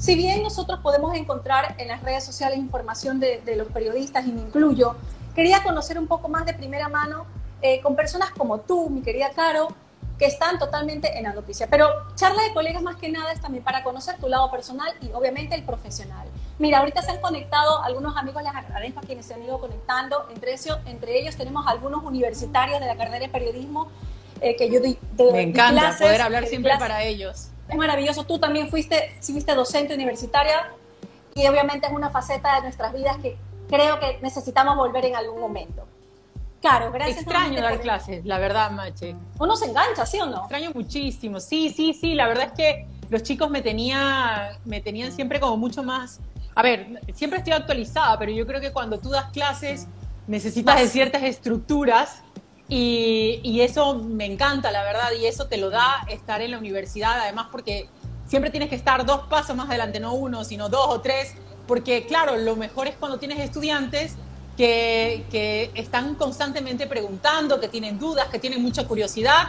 Si bien nosotros podemos encontrar en las redes sociales información de, los periodistas, y me incluyo, quería conocer un poco más de primera mano eh, con personas como tú, mi querida Caro, que están totalmente en la noticia. Pero charla de colegas más que nada es también para conocer tu lado personal y obviamente el profesional. Mira, ahorita se han conectado algunos amigos, les agradezco a quienes se han ido conectando. Entre, ellos, entre ellos tenemos algunos universitarios de la carrera de periodismo eh, que yo doy. Me encanta poder hablar siempre para ellos. Es maravilloso. Tú también fuiste, fuiste docente universitaria y obviamente es una faceta de nuestras vidas que creo que necesitamos volver en algún momento. Claro, gracias. Extraño dar clases, la verdad, Mache. Uno se engancha, ¿sí o no? Extraño muchísimo. Sí, sí, sí. La verdad es que los chicos me, tenía, me tenían siempre como mucho más. A ver, siempre estoy actualizada, pero yo creo que cuando tú das clases necesitas de ciertas estructuras y, eso me encanta, la verdad, y eso te lo da estar en la universidad, además porque siempre tienes que estar dos pasos más adelante, no uno, sino dos o tres, porque claro, lo mejor es cuando tienes estudiantes que, están constantemente preguntando, que tienen dudas, que tienen mucha curiosidad.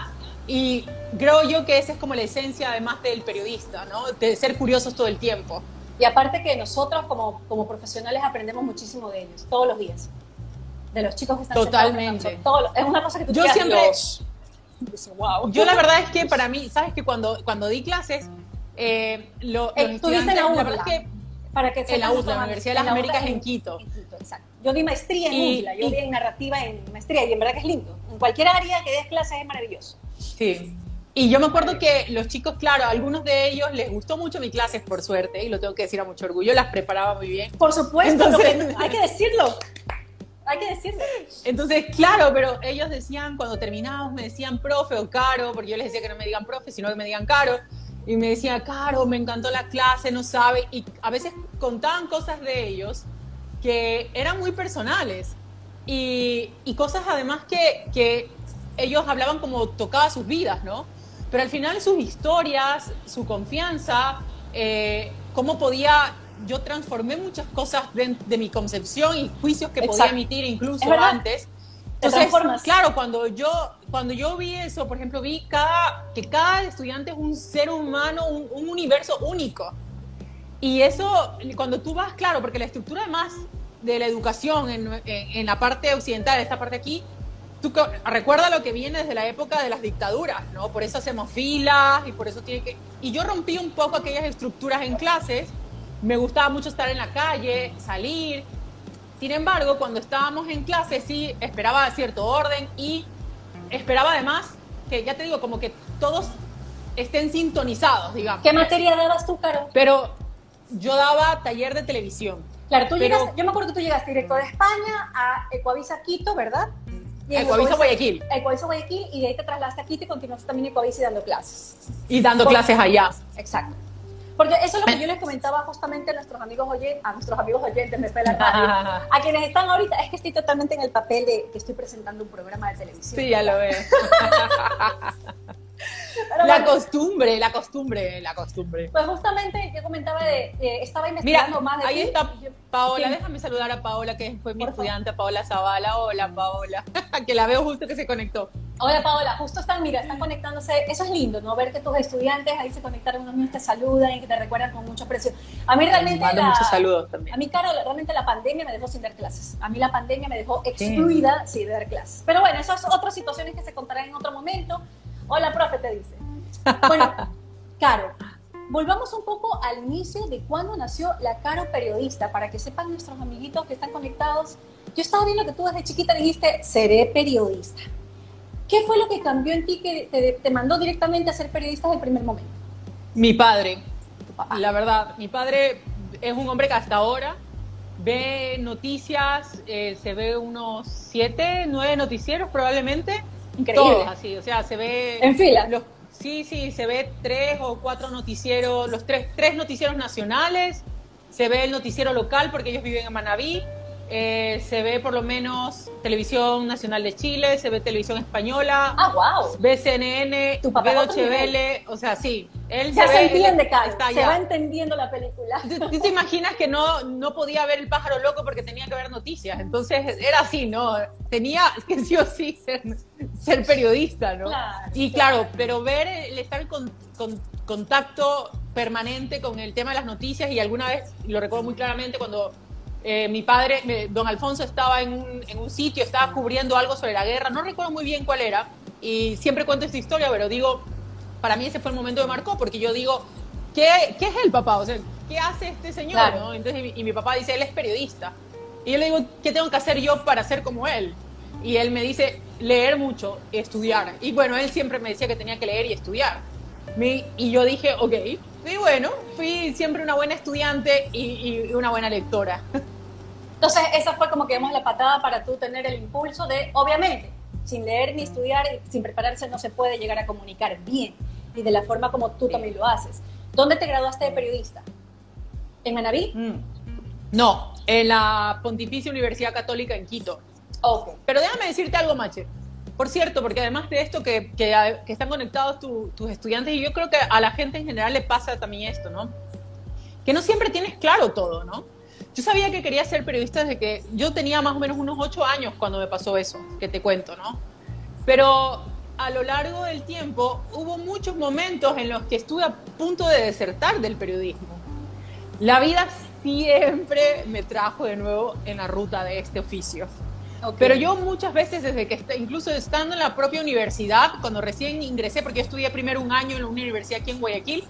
Y creo yo que esa es como la esencia además del periodista, ¿no? De ser curiosos todo el tiempo. Y aparte que nosotros como, como profesionales aprendemos muchísimo de ellos, todos los días. De los chicos que están Totalmente. Todo, es una cosa que tú Yo siempre... Wow. Yo la verdad es que para mí, ¿sabes? Que cuando, cuando di clases, eh, lo, eh, la, verdad es que para que en la UTLA, la Universidad de las Américas en, Quito. En Quito, exacto. Yo di maestría en y, UTLA, yo di en narrativa en maestría y en verdad que es lindo. En cualquier área que des clases es maravilloso. Sí. Y yo me acuerdo que los chicos, claro, a algunos de ellos les gustó mucho mi clases, por suerte, y lo tengo que decir a mucho orgullo, las preparaba muy bien. Por supuesto, hay que decirlo. Hay que decirlo. Entonces, claro, pero ellos decían, cuando terminábamos, me decían profe o caro, porque yo les decía que no me digan profe, sino que me digan caro y me decía, Caro, me encantó la clase, no sabe, y a veces contaban cosas de ellos que eran muy personales y, y cosas además que, que, ellos hablaban como tocaba sus vidas, ¿no? Pero al final sus historias, su confianza, eh, cómo podía, yo transformé muchas cosas de, de mi concepción y juicios que podía emitir incluso antes entonces, claro, cuando yo, cuando yo vi eso, por ejemplo, vi cada, que cada estudiante es un ser humano, un, universo único. Y eso, cuando tú vas, claro, porque la estructura además de la educación en, en, la parte occidental, esta parte aquí, tú recuerda lo que viene desde la época de las dictaduras, ¿no? Por eso hacemos filas y por eso tiene que... Y yo rompí un poco aquellas estructuras en clases, me gustaba mucho estar en la calle, salir, sin embargo, cuando estábamos en clase sí esperaba cierto orden y esperaba además que, ya te digo, como que todos estén sintonizados, digamos. ¿Qué materia dabas tú, Caro? Pero yo daba taller de televisión. Claro, tú llegas, yo me acuerdo que tú llegaste directo de España a Ecuavisa Quito, ¿verdad? Y Ecuavisa Guayaquil. Ecuavisa Guayaquil y de ahí te trasladaste a Quito y continuaste también en Ecuavisa dando clases. Y dando clases allá. Exacto. Porque eso es lo que yo les comentaba justamente a nuestros amigos oyentes, a nuestros amigos oyentes, me fue la a quienes están ahorita, es que estoy totalmente en el papel de que estoy presentando un programa de televisión. Sí, ya lo veo. la costumbre, la costumbre, la costumbre. Pues justamente yo comentaba de, estaba investigando más de ahí está Paola, déjame saludar a Paola, que fue mi estudiante, Paola Zavala. Hola, Paola, que la veo justo que se conectó. Hola, Paola, justo están, mira, están conectándose. Eso es lindo, ¿no? Ver que tus estudiantes ahí se conectaron, unos niños te saludan y que te recuerdan con mucho aprecio. A mí realmente. Mando muchos saludos también. A mí, Caro, realmente la pandemia me dejó sin dar clases. A mí la pandemia me dejó excluida, sí, de dar clases. Pero bueno, esas otras situaciones que se contarán en otro momento. Hola, profe, te dice. Bueno, Caro, volvamos un poco al inicio de cuándo nació la Caro periodista, para que sepan nuestros amiguitos que están conectados. Yo estaba viendo que tú desde chiquita dijiste, seré periodista. ¿Qué fue lo que cambió en ti que te, mandó directamente a ser periodista desde el primer momento? Mi padre. La verdad, mi padre es un hombre que hasta ahora ve noticias, eh, se ve unos siete, nueve noticieros probablemente Increíble. Todos así, o sea, se ve... En fila. sí, sí, se ve tres o cuatro noticieros, los tres, tres noticieros nacionales, se ve el noticiero local porque ellos viven en Manabí, eh, se ve por lo menos Televisión Nacional de Chile, se ve Televisión Española, ah, wow. ve CNN, ve o sea, sí. Él ya se, entiende, se va entendiendo la película. ¿Tú, te imaginas que no, no podía ver El pájaro loco porque tenía que ver noticias? Entonces era así, ¿no? Tenía que sí o sí ser, ser periodista, ¿no? y claro, pero ver el estar con, con contacto permanente con el tema de las noticias y alguna vez, lo recuerdo muy claramente, cuando eh, mi padre, don Alfonso, estaba en un, en un, sitio, estaba cubriendo algo sobre la guerra, no recuerdo muy bien cuál era, y siempre cuento esta historia, pero digo, para mí ese fue el momento que marcó, porque yo digo, ¿qué, qué es el papá? O sea, ¿qué hace este señor? ¿no? Entonces, y, mi papá dice, él es periodista. Y yo le digo, ¿qué tengo que hacer yo para ser como él? Y él me dice, leer mucho, estudiar. Y bueno, él siempre me decía que tenía que leer y estudiar. y yo dije, ok. Y bueno, fui siempre una buena estudiante y, y una buena lectora. Entonces, esa fue como que vemos la patada para tú tener el impulso de, obviamente, sin leer ni estudiar, sin prepararse, no se puede llegar a comunicar bien y de la forma como tú también lo haces. ¿Dónde te graduaste de periodista? ¿En Manaví? Mm. No, en la Pontificia Universidad Católica en Quito. Ok. Pero déjame decirte algo, Mache. Por cierto, porque además de esto que, que, están conectados tus estudiantes, y yo creo que a la gente en general le pasa también esto, ¿no? Que no siempre tienes claro todo, ¿no? Yo sabía que quería ser periodista desde que yo tenía más o menos unos ocho años cuando me pasó eso, que te cuento, ¿no? Pero a lo largo del tiempo hubo muchos momentos en los que estuve a punto de desertar del periodismo. La vida siempre me trajo de nuevo en la ruta de este oficio. Pero yo muchas veces, desde que, incluso estando en la propia universidad, cuando recién ingresé, porque yo estudié primero un año en una universidad aquí en Guayaquil,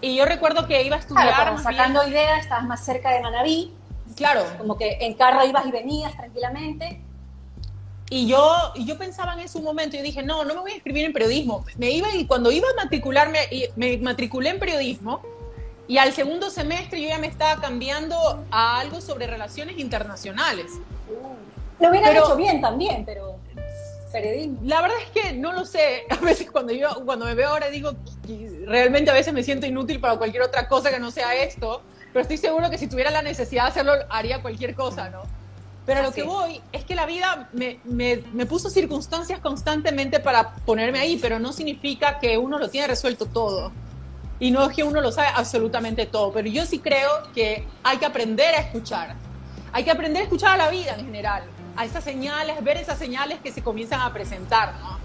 y yo recuerdo que iba a estudiar... Claro, sacando ideas, estabas más cerca de Manaví. Claro. Como que en carro ibas y venías tranquilamente. Y yo, yo pensaba en ese momento y dije, no, no me voy a inscribir en periodismo. Me iba y cuando iba a matricularme, me matriculé en periodismo y al segundo semestre yo ya me estaba cambiando a algo sobre relaciones internacionales. Lo hubiera hecho bien también, pero periodismo. La verdad es que no lo sé. A veces cuando yo cuando me veo ahora digo, realmente a veces me siento inútil para cualquier otra cosa que no sea esto, pero estoy seguro que si tuviera la necesidad de hacerlo haría cualquier cosa, ¿no? Pero a lo que voy es que la vida me, me, me, puso circunstancias constantemente para ponerme ahí, pero no significa que uno lo tiene resuelto todo. Y no es que uno lo sabe absolutamente todo, pero yo sí creo que hay que aprender a escuchar. Hay que aprender a escuchar a la vida en general, a esas señales, ver esas señales que se comienzan a presentar, ¿no?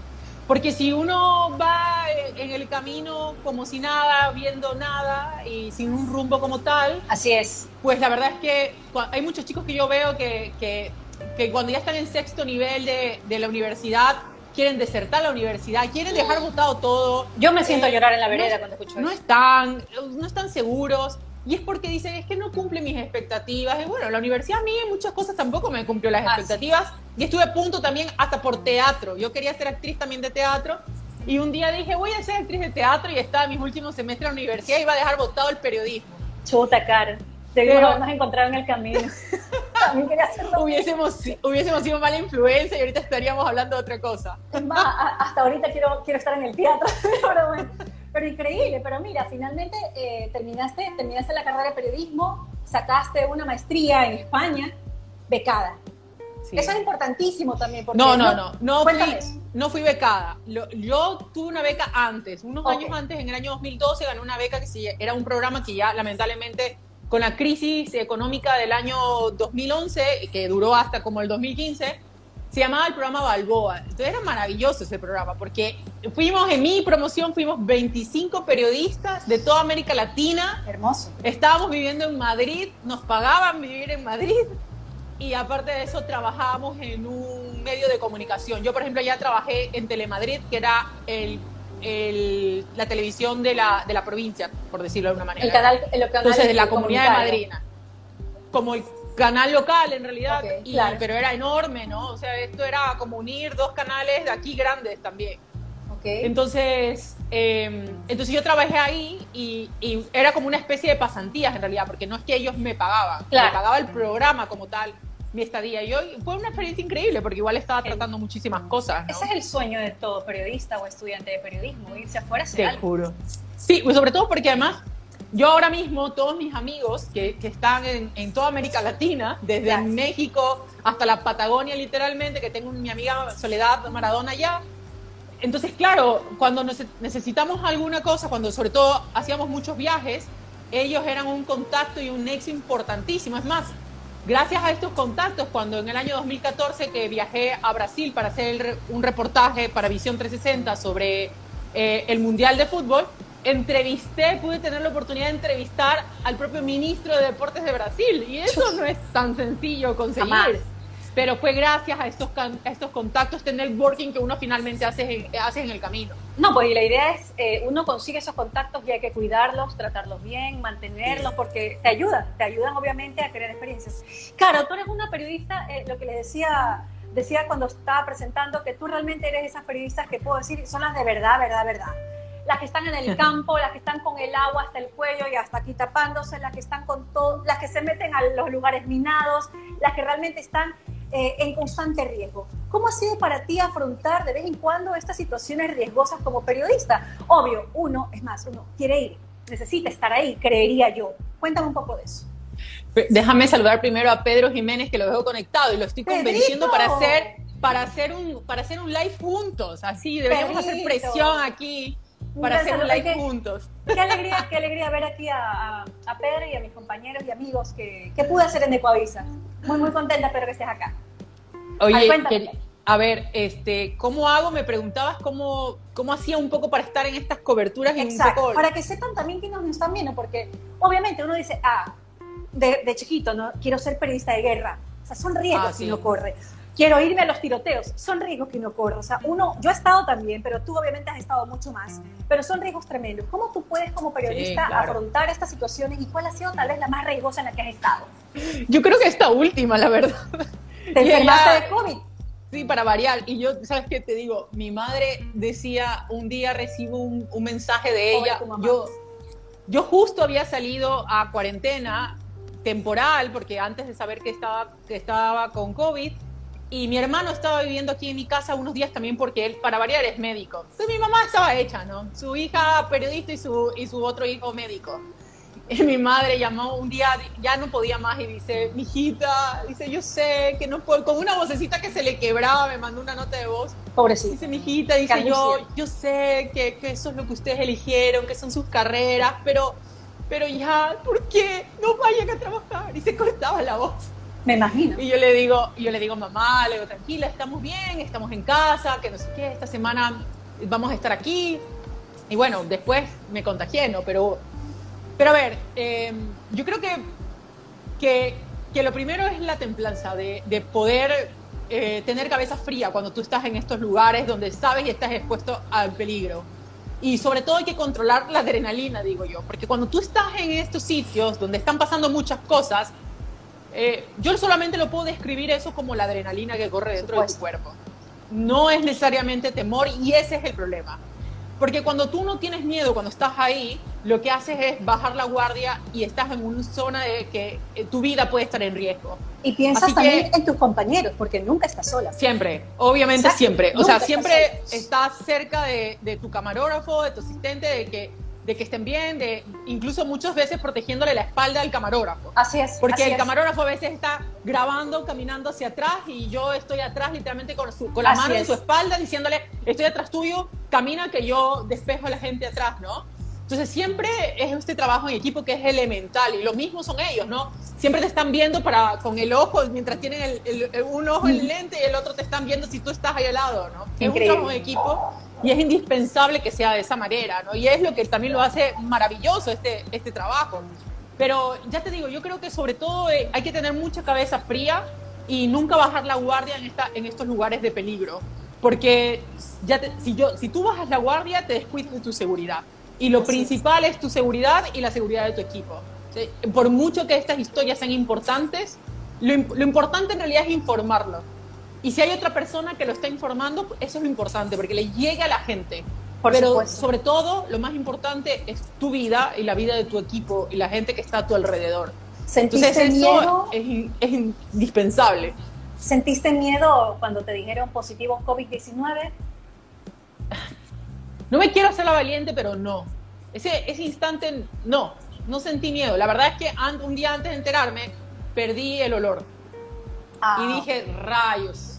Porque si uno va en el camino como si nada, viendo nada y sin un rumbo como tal. Así es. Pues la verdad es que hay muchos chicos que yo veo que, que, que cuando ya están en sexto nivel de, de, la universidad quieren desertar la universidad, quieren dejar votado todo. Yo me siento a llorar en la vereda cuando escucho no Están, no están seguros. Y es porque dicen, es que no cumple mis expectativas. Y bueno, la universidad a mí en muchas cosas tampoco me cumplió las expectativas. Y estuve a punto también hasta por teatro. Yo quería ser actriz también de teatro. Y un día dije, voy a ser actriz de teatro y estaba en mis últimos semestres en la universidad y iba a dejar votado el periodismo. Chuta, cara. Debimos habernos encontrado en el camino. También quería hacerlo. Hubiésemos, hubiésemos sido mala influencia y ahorita estaríamos hablando de otra cosa. hasta ahorita quiero, quiero estar en el teatro. Pero bueno pero increíble, pero mira, finalmente eh, terminaste, terminaste la carrera de periodismo, sacaste una maestría en España, becada. Eso es importantísimo también. Porque no, no, no, no, fui, no fui becada. yo tuve una beca antes, unos años antes, en el año 2012, gané una beca que era un programa que ya lamentablemente con la crisis económica del año 2011, que duró hasta como el 2015, se llamaba el programa Balboa. Entonces era maravilloso ese programa porque fuimos, en mi promoción fuimos 25 periodistas de toda América Latina. Hermoso. Estábamos viviendo en Madrid, nos pagaban vivir en Madrid y aparte de eso trabajábamos en un medio de comunicación. Yo, por ejemplo, ya trabajé en Telemadrid, que era el, el, la televisión de la, de la provincia, por decirlo de alguna manera. El canal, el canal Entonces, de la comunidad de Madrid. Como el canal local en realidad, pero era enorme, ¿no? O sea, esto era como unir dos canales de aquí grandes también. Okay. Entonces, em, entonces yo trabajé ahí y, era como una especie de pasantías en realidad, porque no es que ellos me pagaban, me pagaba el programa como tal, mi estadía. Y hoy fue una experiencia increíble porque igual estaba tratando muchísimas cosas. Ese es el sueño de todo periodista o estudiante de periodismo, irse afuera. Te juro. Sí, pues sobre todo porque además yo ahora mismo, todos mis amigos que, que están en, en, toda América Latina, desde México hasta la Patagonia literalmente, que tengo mi amiga Soledad Maradona allá, entonces claro, cuando necesitamos alguna cosa, cuando sobre todo hacíamos muchos viajes, ellos eran un contacto y un nexo importantísimo. Es más, gracias a estos contactos, cuando en el año 2014 que viajé a Brasil para hacer un reportaje para Visión 360 sobre eh, el Mundial de Fútbol, entrevisté, pude tener la oportunidad de entrevistar al propio ministro de Deportes de Brasil. Y eso no es tan sencillo conseguir. Pero fue gracias a estos, estos contactos, este networking que uno finalmente hace, hace en el camino. No, pues y la idea es, eh, uno consigue esos contactos y hay que cuidarlos, tratarlos bien, mantenerlos, porque te ayudan, te ayudan obviamente a crear experiencias. Claro, tú eres una periodista, eh, lo que le decía, decía cuando estaba presentando, que tú realmente eres esas periodistas que puedo decir son las de verdad, verdad, verdad las que están en el campo, las que están con el agua hasta el cuello y hasta aquí tapándose, las que están con todo, las que se meten a los lugares minados, las que realmente están eh, en constante riesgo. ¿Cómo ha sido para ti afrontar de vez en cuando estas situaciones riesgosas como periodista? Obvio, uno, es más, uno quiere ir, necesita estar ahí, creería yo. Cuéntame un poco de eso. Déjame saludar primero a Pedro Jiménez, que lo veo conectado y lo estoy convenciendo para hacer, para, hacer un, para hacer un live juntos. Así, deberíamos hacer presión aquí para hacer un live juntos. Qué alegría, qué alegría ver aquí a, a, Pedro y a mis compañeros y amigos que, que pude hacer en Ecuavisa. Muy, muy contenta, espero que estés acá. Oye, a ver, este, ¿cómo hago? Me preguntabas cómo, cómo hacía un poco para estar en estas coberturas. Exacto, para que sepan también que nos están viendo, porque obviamente uno dice, ah, de, de chiquito, ¿no? Quiero ser periodista de guerra. O sea, son riesgos ah, si no corre quiero irme a los tiroteos. Son riesgos que uno corre. O sea, uno, yo he estado también, pero tú obviamente has estado mucho más. Pero son riesgos tremendos. ¿Cómo tú puedes como periodista afrontar estas situaciones y cuál ha sido tal vez la más riesgosa en la que has estado? Yo creo que esta última, la verdad. ¿Te enfermaste de COVID? Sí, para variar. Y yo, ¿sabes qué te digo? Mi madre decía, un día recibo un, mensaje de ella. Yo, yo justo había salido a cuarentena temporal, porque antes de saber que estaba, que estaba con COVID, y mi hermano estaba viviendo aquí en mi casa unos días también porque él, para variar, es médico. Entonces mi mamá estaba hecha, ¿no? Su hija periodista y su, y su otro hijo médico. Y mi madre llamó un día, ya no podía más y dice, mijita, dice, yo sé que no puedo, con una vocecita que se le quebraba, me mandó una nota de voz. Pobrecita. Dice, mijita, dice, yo, yo sé que, que eso es lo que ustedes eligieron, que son sus carreras, pero, pero ya, ¿por qué no vayan a trabajar? Y se cortaba la voz. Me imagino. Y yo le digo, yo le digo, mamá, le digo, tranquila, estamos bien, estamos en casa, que no sé qué, esta semana vamos a estar aquí. Y bueno, después me contagié, ¿no? Pero, pero a ver, em, yo creo que, que, que, lo primero es la templanza, de, de poder eh, tener cabeza fría cuando tú estás en estos lugares donde sabes y estás expuesto al peligro. Y sobre todo hay que controlar la adrenalina, digo yo, porque cuando tú estás en estos sitios donde están pasando muchas cosas, eh, yo solamente lo puedo describir eso como la adrenalina que corre dentro de tu cuerpo. No es necesariamente temor y ese es el problema. Porque cuando tú no tienes miedo, cuando estás ahí, lo que haces es bajar la guardia y estás en una zona de que eh, tu vida puede estar en riesgo. Y piensas también en tus compañeros, porque nunca estás sola. Siempre, obviamente siempre. O sea, siempre estás cerca de, de, tu camarógrafo, de tu asistente, de que de que estén bien, de incluso muchas veces protegiéndole la espalda al camarógrafo. Así es. Porque el camarógrafo a veces está grabando, caminando hacia atrás y yo estoy atrás literalmente con, su, con la mano en su espalda diciéndole, estoy atrás tuyo, camina que yo despejo a la gente atrás, ¿no? Entonces siempre es este trabajo en equipo que es elemental y lo mismo son ellos, ¿no? Siempre te están viendo para, con el ojo, mientras tienen el, un ojo en el lente y el otro te están viendo si tú estás ahí al lado, ¿no? Es un trabajo en equipo y es indispensable que sea de esa manera, ¿no? Y es lo que también lo hace maravilloso este, este trabajo. Pero ya te digo, yo creo que sobre todo eh, hay que tener mucha cabeza fría y nunca bajar la guardia en, esta, en estos lugares de peligro. Porque ya si, yo, si tú bajas la guardia, te descuidas de tu seguridad. Y lo principal es tu seguridad y la seguridad de tu equipo. Por mucho que estas historias sean importantes, lo, lo importante en realidad es informarlo y si hay otra persona que lo está informando, eso es lo importante, porque le llegue a la gente. Pero sobre todo, lo más importante es tu vida y la vida de tu equipo y la gente que está a tu alrededor. ¿Sentiste Entonces, eso Es, es, indispensable. ¿Sentiste miedo cuando te dijeron positivo COVID-19? No me quiero hacer la valiente, pero no. Ese, ese instante, no, no sentí miedo. La verdad es que un día antes de enterarme, perdí el olor. Ah. Y dije, rayos,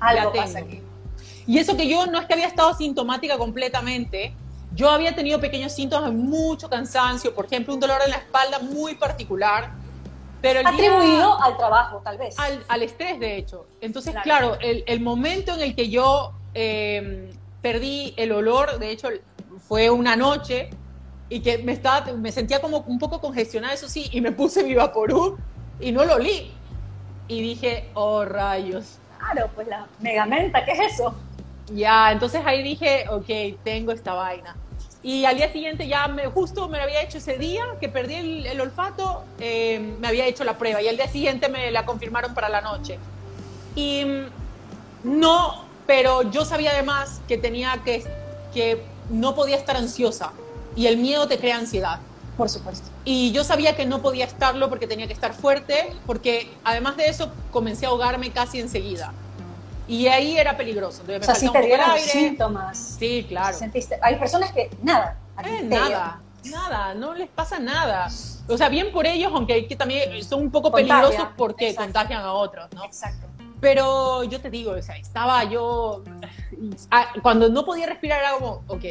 algo pasa aquí. Y eso que yo no es que había estado sintomática completamente, yo había tenido pequeños síntomas de mucho cansancio, por ejemplo, un dolor en la espalda muy particular. Pero el Atribuido al trabajo, tal vez. Al, estrés, de hecho. Entonces, claro, el, momento en el que yo em, perdí el olor, de hecho, fue una noche y que me, estaba, me sentía como un poco congestionada, eso sí, y me puse mi Vaporub y no lo olí. Y dije, oh rayos. Claro, pues la megamenta, ¿qué es eso? Ya, entonces ahí dije, ok, tengo esta vaina. Y al día siguiente ya me, justo me lo había hecho ese día que perdí el, olfato, eh, me había hecho la prueba y al día siguiente me la confirmaron para la noche. Y mm, no, pero yo sabía además que tenía que, que no podía estar ansiosa y el miedo te crea ansiedad. Por supuesto. Y yo sabía que no podía estarlo porque tenía que estar fuerte, porque además de eso comencé a ahogarme casi enseguida. Y ahí era peligroso. o sea, sí te dieron síntomas. Sí, claro. Sentiste, hay personas que nada. Eh, nada, nada, no les pasa nada. O sea, bien por ellos, aunque que también son un poco peligrosos porque contagian a otros, ¿no? Exacto. Pero yo te digo, o sea, estaba yo, ah, cuando no podía respirar era como, ok,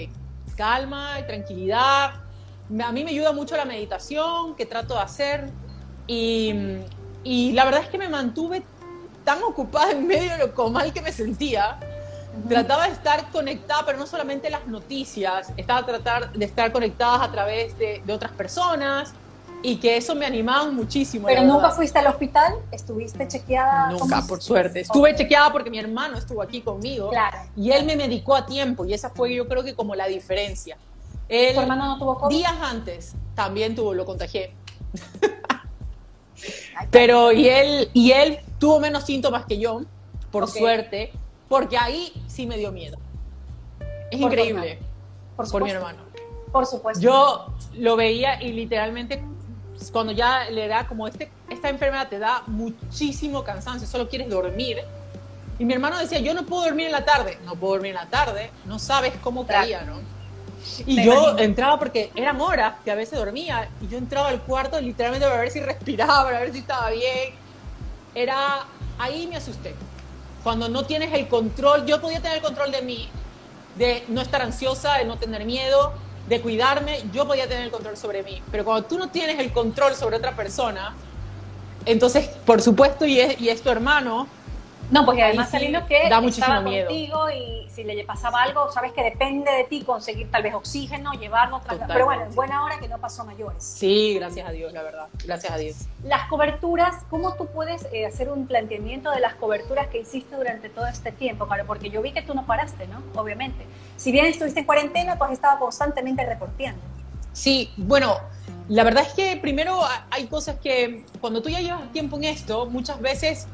calma, tranquilidad. A mí me ayuda mucho la meditación que trato de hacer y, y la verdad es que me mantuve tan ocupada en medio de lo mal que me sentía. Trataba de estar conectada, pero no solamente las noticias, estaba tratar de estar conectadas a través de, de otras personas y que eso me animaba muchísimo. ¿Pero nunca fuiste al hospital? ¿Estuviste chequeada? Nunca, por suerte. Estuve chequeada porque mi hermano estuvo aquí conmigo claro. y él me medicó a tiempo y esa fue yo creo que como la diferencia. Él, ¿Tu hermano no tuvo COVID? Días antes también tuvo, lo contagié. Pero y él, y él tuvo menos síntomas que yo, por suerte, porque ahí sí me dio miedo. Es increíble. por, mi hermano. Por supuesto. Yo lo veía y literalmente cuando ya le da como este, esta enfermedad te da muchísimo cansancio, solo quieres dormir. Y mi hermano decía, yo no puedo dormir en la tarde. No puedo dormir en la tarde, no sabes cómo caía, ¿no? Y yo entraba porque eran horas que a veces dormía y yo entraba al cuarto literalmente para ver si respiraba, para ver si estaba bien. Era, ahí me asusté. Cuando no tienes el control, yo podía tener el control de mí, de no estar ansiosa, de no tener miedo, de cuidarme, yo podía tener el control sobre mí. Pero cuando tú no tienes el control sobre otra persona, entonces, por supuesto, y es, y es tu hermano, no, pues además sí, que da estaba miedo. contigo y si le pasaba algo, sabes que depende de ti conseguir tal vez oxígeno, llevarlo, pero bueno, en buena hora que no pasó mayores. Sí, gracias a Dios, la verdad, gracias a Dios. Las coberturas, ¿cómo tú puedes eh, hacer un planteamiento de las coberturas que hiciste durante todo este tiempo, Claro, Porque yo vi que tú no paraste, ¿no? Obviamente. Si bien estuviste en cuarentena, pues estaba constantemente reporteando. Sí, bueno, la verdad es que primero hay cosas que cuando tú ya llevas tiempo en esto, muchas veces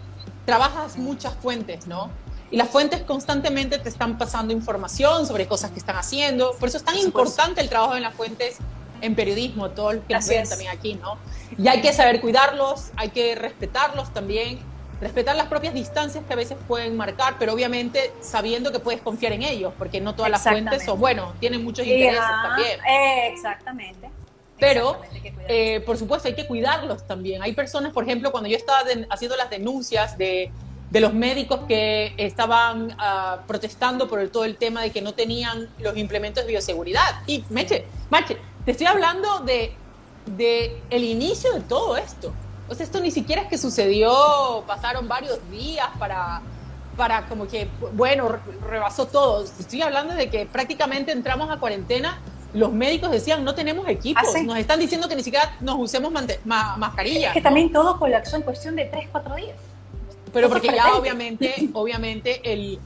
trabajas muchas fuentes, ¿no? Y las fuentes constantemente te están pasando información sobre cosas que están haciendo. Por eso es tan importante el trabajo en las fuentes en periodismo, todo lo que nos ven también aquí, ¿no? Y hay que saber cuidarlos, hay que respetarlos también, respetar las propias distancias que a veces pueden marcar, pero obviamente sabiendo que puedes confiar en ellos, porque no todas las fuentes son, bueno, tienen muchos intereses también. exactamente. Pero, eh, por supuesto, hay que cuidarlos también. Hay personas, por ejemplo, cuando yo estaba haciendo las denuncias de, de, los médicos que estaban uh, protestando por el, todo el tema de que no tenían los implementos de bioseguridad. Y, Meche, Mache, te estoy hablando de, de el inicio de todo esto. O sea, esto ni siquiera es que sucedió, pasaron varios días para, para como que, bueno, rebasó todo. Estoy hablando de que prácticamente entramos a cuarentena los médicos decían, no tenemos equipos, ¿Ah, nos están diciendo que ni siquiera nos usemos ma mascarilla. Es que también todo colapsó en cuestión de 3, 4 días. Pero porque ya obviamente, obviamente el,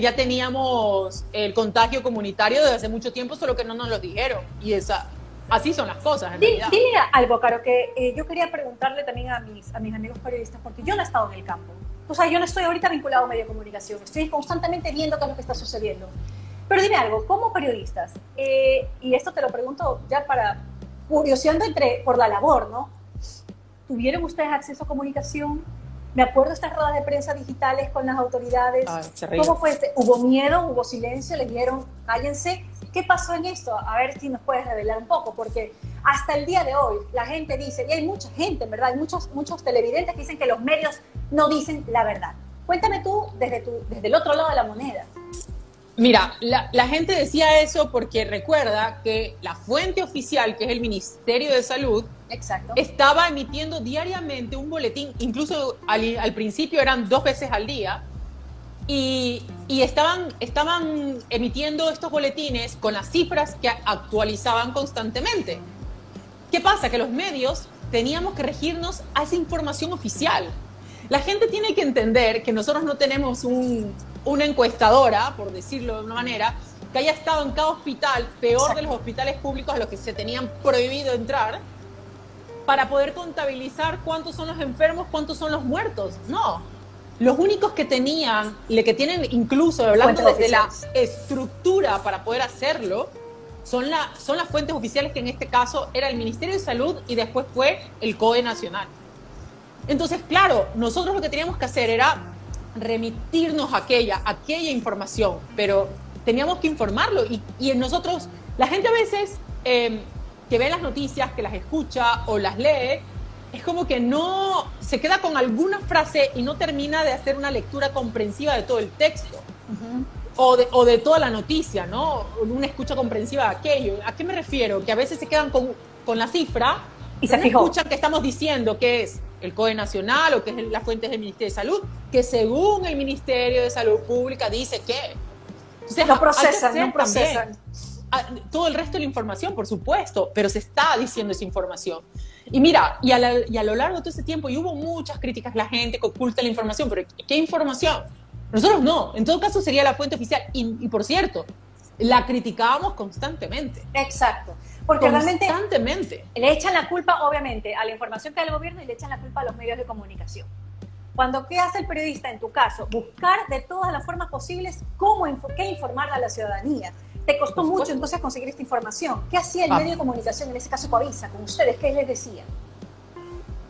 ya teníamos el contagio comunitario desde hace mucho tiempo, solo que no nos lo dijeron. Y esa, así son las cosas, en realidad. Dile algo, Caro, que eh, yo quería preguntarle también a mis, a mis amigos periodistas, porque yo no he estado en el campo. O sea, yo no estoy ahorita vinculado a medio de comunicación, estoy constantemente viendo qué es lo que está sucediendo. Pero dime algo, como periodistas, eh, y esto te lo pregunto ya para curioseando entre, por la labor, ¿no? ¿Tuvieron ustedes acceso a comunicación? Me acuerdo estas ruedas de prensa digitales con las autoridades. Ah, ¿Cómo fue? Este? ¿Hubo miedo? ¿Hubo silencio? ¿Les dieron, cállense? ¿Qué pasó en esto? A ver si nos puedes revelar un poco, porque hasta el día de hoy la gente dice, y hay mucha gente, en verdad, hay muchos, muchos televidentes que dicen que los medios no dicen la verdad. Cuéntame tú desde, tu, desde el otro lado de la moneda. Mira, la, gente decía eso porque recuerda que la fuente oficial, que es el Ministerio de Salud, estaba emitiendo diariamente un boletín, incluso al, principio eran dos veces al día, y y estaban, estaban emitiendo estos boletines con las cifras que actualizaban constantemente. ¿Qué pasa? Que los medios teníamos que regirnos a esa información oficial. La gente tiene que entender que nosotros no tenemos una encuestadora, por decirlo de una manera, que haya estado en cada hospital, peor de los hospitales públicos a los que se tenían prohibido entrar, para poder contabilizar cuántos son los enfermos, cuántos son los muertos. No. Los únicos que tenían, y que tienen incluso, hablando de la estructura para poder hacerlo, son, la, son las fuentes oficiales que en este caso era el Ministerio de Salud y después fue el COE Nacional. Entonces, claro, nosotros lo que teníamos que hacer era remitirnos aquella, aquella información, pero teníamos que informarlo y, y nosotros, la gente a veces em, que ve las noticias, que las escucha o las lee, es como que no se queda con alguna frase y no termina de hacer una lectura comprensiva de todo el texto. o, de, o, de, toda la noticia, ¿no? Una escucha comprensiva de aquello. ¿A qué me refiero? Que a veces se quedan con, con la cifra y se escuchan que estamos diciendo que es el COE Nacional o que es las fuentes del Ministerio de Salud, que según el Ministerio de Salud Pública dice que... Entonces, no procesan, no procesan. todo el resto de la información, por supuesto, pero se está diciendo esa información. Y mira, y a, y a, lo largo de todo ese tiempo, y hubo muchas críticas, la gente que oculta la información, pero ¿qué información? Nosotros no, en todo caso sería la fuente oficial. Y, y por cierto, la criticábamos constantemente. Exacto. Porque realmente constantemente. le echan la culpa, obviamente, a la información que da el gobierno y le echan la culpa a los medios de comunicación. Cuando, ¿qué hace el periodista en tu caso? Buscar de todas las formas posibles cómo, qué informar a la ciudadanía. Te costó mucho entonces conseguir esta información. ¿Qué hacía el ah. medio de comunicación, en ese caso Coavisa, con ustedes? ¿Qué les decía?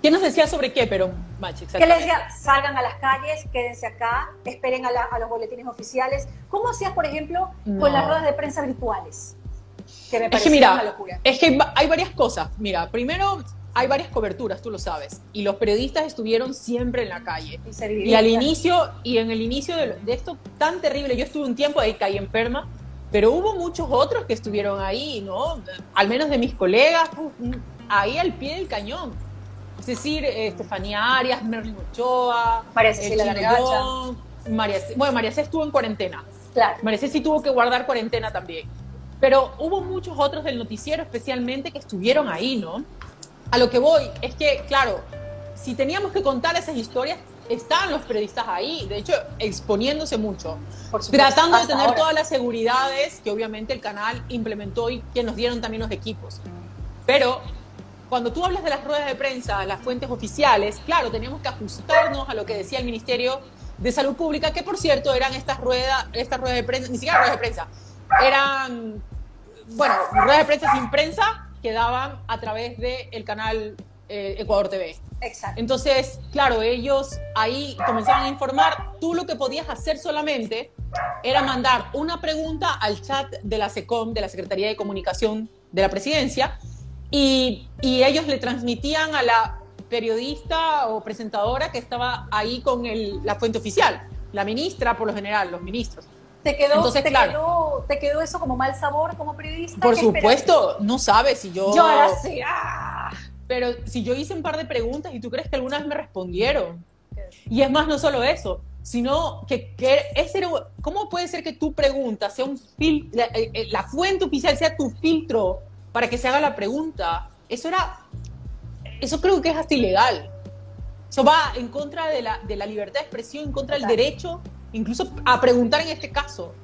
¿Qué nos decía sobre qué, pero, Machi? ¿Qué les decía? Salgan a las calles, quédense acá, esperen a, los boletines oficiales. ¿Cómo hacías, por ejemplo, con las ruedas de prensa virtuales? Que me es que mira, una locura. Es que hay varias cosas. Mira, primero hay varias coberturas, tú lo sabes, y los periodistas estuvieron siempre en la calle. Y, al inicio, y en el inicio de, de, esto tan terrible, yo estuve un tiempo ahí, caí enferma, pero hubo muchos otros que estuvieron ahí, ¿no? Al menos de mis colegas, ahí al pie del cañón. Es decir, Estefanía Arias, Merlin Ochoa, María Cecilia María, bueno, María C estuvo en cuarentena. Claro. María C sí tuvo que guardar cuarentena también. Pero hubo muchos otros del noticiero especialmente que estuvieron ahí, ¿no? A lo que voy es que, claro, si teníamos que contar esas historias, estaban los periodistas ahí, de hecho, exponiéndose mucho, tratando de tener todas las seguridades que obviamente el canal implementó y que nos dieron también los equipos. Pero cuando tú hablas de las ruedas de prensa, las fuentes oficiales, claro, teníamos que ajustarnos a lo que decía el Ministerio de Salud Pública, que por cierto eran estas ruedas, estas ruedas de prensa, ni siquiera ruedas de prensa, eran, bueno, ruedas de prensa sin prensa que daban a través del canal eh, Ecuador TV. Exacto. Entonces, claro, ellos ahí comenzaban a informar. Tú lo que podías hacer solamente era mandar una pregunta al chat de la SECOM, de la Secretaría de Comunicación de la Presidencia, y, y ellos le transmitían a la periodista o presentadora que estaba ahí con el, la fuente oficial, la ministra por lo general, los ministros. ¿Te quedó, Entonces, te, quedó, ¿Te quedó eso como mal sabor como periodista? Por supuesto, no sabes si yo... Yo ahora sí. ¡ah! Pero si yo hice un par de preguntas y tú crees que algunas me respondieron. Y es más, no solo eso, sino que, que ¿cómo puede ser que tu pregunta sea un filtro, eh, eh, la, fuente oficial sea tu filtro para que se haga la pregunta? Eso era, eso creo que es hasta ilegal. Eso va en contra de la, de la libertad de expresión, en contra del derecho, incluso a preguntar en este caso,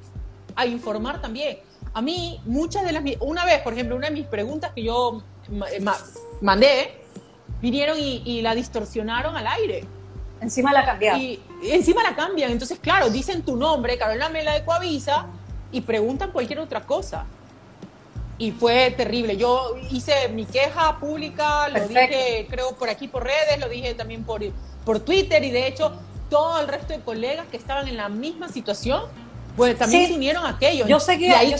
a informar también. A mí, muchas de las, una vez, por ejemplo, una de mis preguntas que yo mandé, vinieron y, la distorsionaron al aire. Encima la cambiaron. Y, encima la cambian. Entonces, claro, dicen tu nombre, Carolina Mela de Coavisa, y preguntan cualquier otra cosa. Y fue terrible. Yo hice mi queja pública, lo dije, creo, por aquí por redes, lo dije también por, por Twitter, y de hecho, todo el resto de colegas que estaban en la misma situación, pues también se unieron a aquello. Yo seguía, ahí yo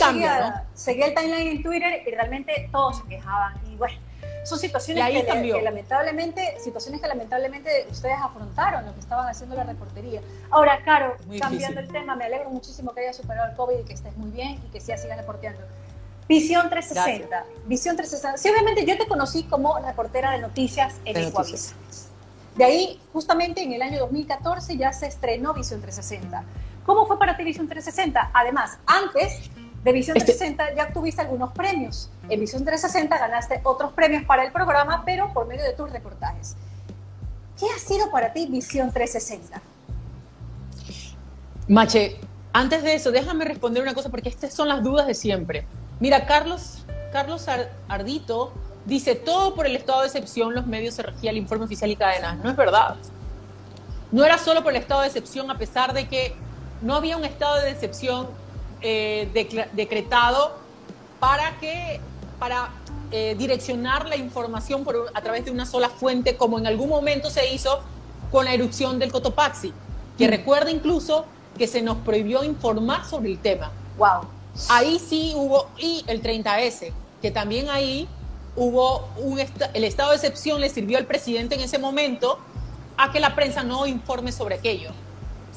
seguía el timeline en Twitter y realmente todos se quejaban. Y bueno, son situaciones que, lamentablemente, situaciones que lamentablemente ustedes afrontaron, lo que estaban haciendo la reportería. Ahora, Caro, cambiando el tema, me alegro muchísimo que hayas superado el COVID y que estés muy bien y que sí sigas reporteando. Visión 360. Visión 360. Sí, obviamente yo te conocí como reportera de noticias en Ecuavisa. De ahí, justamente en el año 2014 ya se estrenó Visión 360. ¿Cómo fue para ti Visión 360? Además, antes de Visión 360 este ya tuviste algunos premios. En Visión 360 ganaste otros premios para el programa, pero por medio de tus reportajes. ¿Qué ha sido para ti Visión 360? Mache, antes de eso, déjame responder una cosa porque estas son las dudas de siempre. Mira, Carlos, Carlos Ardito dice, todo por el estado de excepción los medios se regía el informe oficial y cadenas. No es verdad. No era solo por el estado de excepción, a pesar de que no había un estado de excepción eh, decretado para que para eh, direccionar la información por, a través de una sola fuente, como en algún momento se hizo con la erupción del Cotopaxi, que mm. recuerda incluso que se nos prohibió informar sobre el tema. Wow. Ahí sí hubo, y el 30S, que también ahí hubo un, el estado de excepción le sirvió al presidente en ese momento a que la prensa no informe sobre aquello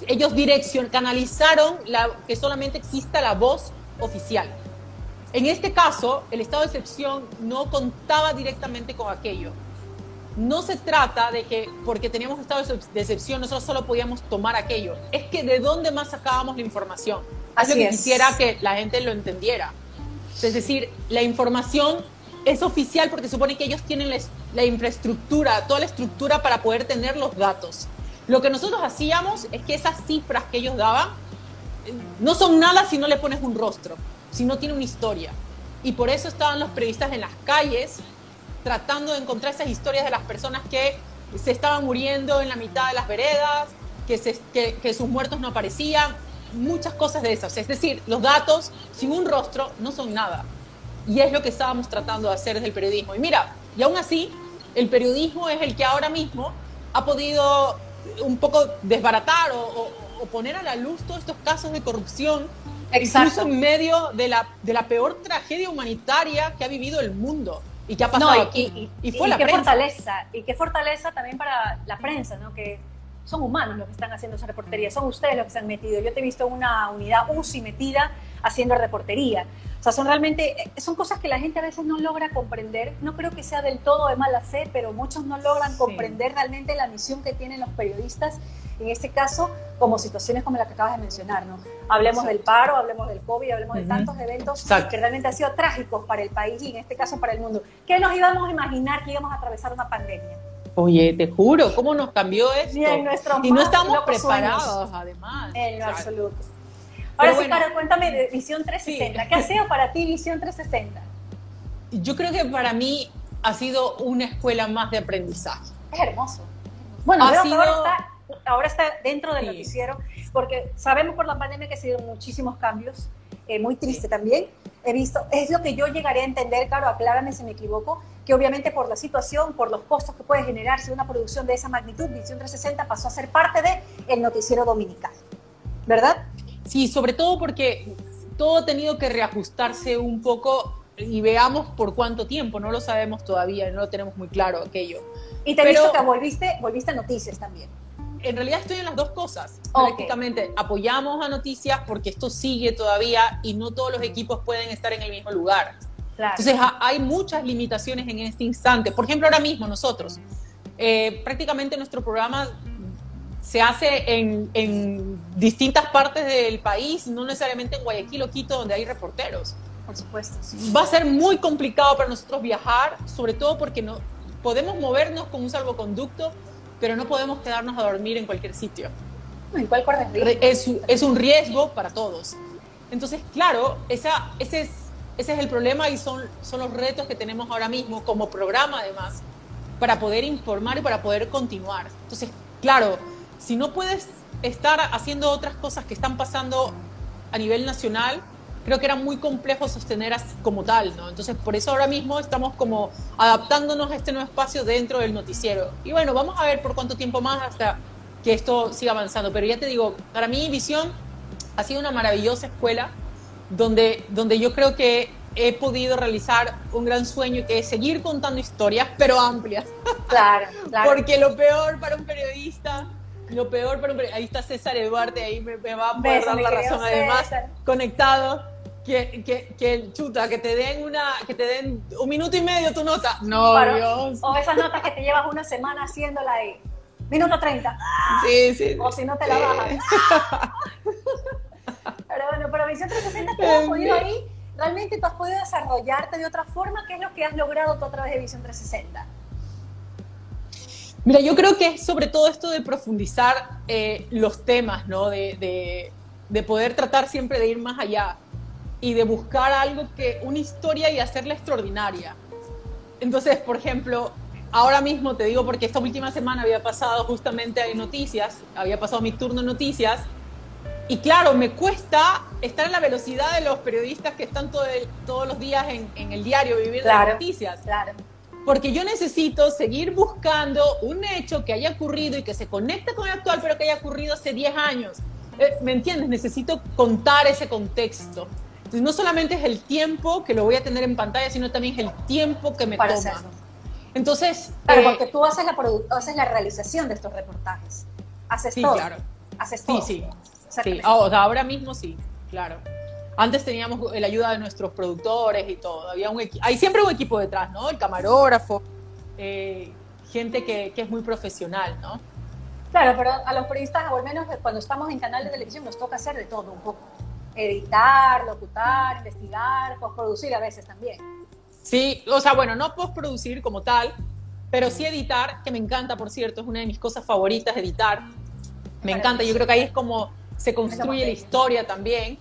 ellos dirección, canalizaron la, que solamente exista la voz oficial. En este caso, el estado de excepción no contaba directamente con aquello. No se trata de que porque teníamos estado de excepción nosotros solo podíamos tomar aquello. Es que de dónde más sacábamos la información. Así es lo que quisiera que la gente lo entendiera. Es decir, la información es oficial porque supone que ellos tienen la infraestructura, toda la estructura para poder tener los datos. Lo que nosotros hacíamos es que esas cifras que ellos daban eh, no son nada si no le pones un rostro, si no tiene una historia. Y por eso estaban los periodistas en las calles tratando de encontrar esas historias de las personas que se estaban muriendo en la mitad de las veredas, que, que, sus muertos no aparecían, muchas cosas de esas. Es decir, los datos sin un rostro no son nada. Y es lo que estábamos tratando de hacer desde el periodismo. Y mira, y aún así, el periodismo es el que ahora mismo ha podido un poco desbaratar o, poner a la luz todos estos casos de corrupción, incluso en medio de la, de la peor tragedia humanitaria que ha vivido el mundo y que ha pasado aquí. Y, fue la qué fortaleza, y qué fortaleza también para la prensa, ¿no? Que son humanos los que están haciendo esa reportería, son ustedes los que se han metido. Yo te he visto una unidad UCI metida haciendo reportería. Sea, son realmente, eh, son cosas que la gente a veces no logra comprender. No creo que sea del todo de mala fe, pero muchos no logran comprender realmente la misión que tienen los periodistas, en este caso, como situaciones como la que acabas de mencionar, ¿no? Hablemos del paro, hablemos del COVID, hablemos de tantos eventos que realmente han sido trágicos para el país y en este caso para el mundo. ¿Qué nos íbamos a imaginar que íbamos a atravesar una pandemia? Oye, te juro, ¿cómo nos cambió esto? y no estamos preparados, además. En lo absoluto. Ahora sí, Caro, cuéntame de Visión 360. ¿Qué ha sido para ti Visión 360? Yo creo que para mí ha sido una escuela más de aprendizaje. Es hermoso. Bueno, ahora, está, ahora, está, dentro del noticiero, porque sabemos por la pandemia que ha sido muchísimos cambios, eh, muy triste también. He visto, es lo que yo llegaré a entender, Caro, aclárame si me equivoco, que obviamente por la situación, por los costos que puede generarse una producción de esa magnitud, Visión 360 pasó a ser parte del el noticiero dominical, ¿verdad? Sí, sobre todo porque todo ha tenido que reajustarse un poco y veamos por cuánto tiempo, no lo sabemos todavía, no lo tenemos muy claro aquello. Y te he visto que volviste, volviste a noticias también. En realidad estoy en las dos cosas. Prácticamente apoyamos a noticias porque esto sigue todavía y no todos los equipos pueden estar en el mismo lugar. Entonces hay muchas limitaciones en este instante. Por ejemplo, ahora mismo nosotros, eh, prácticamente nuestro programa se hace en, distintas partes del país, no necesariamente en Guayaquil o Quito, donde hay reporteros. Por supuesto. Va a ser muy complicado para nosotros viajar, sobre todo porque no podemos movernos con un salvoconducto, pero no podemos quedarnos a dormir en cualquier sitio. ¿En cuál es, es un riesgo para todos. Entonces, claro, esa, ese, es, ese es el problema y son, son los retos que tenemos ahora mismo como programa, además, para poder informar y para poder continuar. Entonces, claro, si no puedes estar haciendo otras cosas que están pasando a nivel nacional, creo que era muy complejo sostener como tal, ¿no? Entonces, por eso ahora mismo estamos como adaptándonos a este nuevo espacio dentro del noticiero. Y bueno, vamos a ver por cuánto tiempo más hasta que esto siga avanzando. Pero ya te digo, para mí Visión ha sido una maravillosa escuela donde, donde yo creo que he podido realizar un gran sueño que es seguir contando historias, pero amplias. Claro, claro. Porque lo peor para un periodista lo peor, pero ahí está César Eduardo, ahí me, va a poder dar la razón además, conectado. Que, que, que, chuta, que te den una, que te den un minuto y medio tu nota. No, Dios. O esas notas que te llevas una semana haciéndola ahí. Minuto 30. Sí, sí. O si no te la bajas. pero bueno, pero Visión 360 te has podido ahí, realmente tú has podido desarrollarte de otra forma. ¿Qué es lo que has logrado tú a través de Visión 360? Mira, yo creo que es sobre todo esto de profundizar eh, los temas, ¿no? De, de, de, poder tratar siempre de ir más allá y de buscar algo que, una historia y hacerla extraordinaria. Entonces, por ejemplo, ahora mismo te digo porque esta última semana había pasado justamente en noticias, había pasado mi turno en noticias, y claro, me cuesta estar en la velocidad de los periodistas que están todo todos los días en, en el diario viviendo claro, las noticias. Claro porque yo necesito seguir buscando un hecho que haya ocurrido y que se conecte con el actual, pero que haya ocurrido hace 10 años. Eh, ¿Me entiendes? Necesito contar ese contexto. Entonces, no solamente es el tiempo que lo voy a tener en pantalla, sino también es el tiempo que me Para toma. Hacerlo. Entonces, claro, eh, porque tú haces la, haces la realización de estos reportajes. Haces sí, todo. claro. Haces todo. Sí, sí. sí. Oh, o sea, ahora mismo sí, claro. Antes teníamos la ayuda de nuestros productores y todo. Había un hay siempre un equipo detrás, ¿no? El camarógrafo, eh, gente que, que, es muy profesional, ¿no? Claro, pero a los periodistas, o al menos cuando estamos en canal de televisión, nos toca hacer de todo un poco. Editar, locutar, investigar, postproducir a veces también. Sí, o sea, bueno, no postproducir como tal, pero sí editar, que me encanta, por cierto, es una de mis cosas favoritas, editar. Me encanta, yo creo que ahí es como se construye la historia también.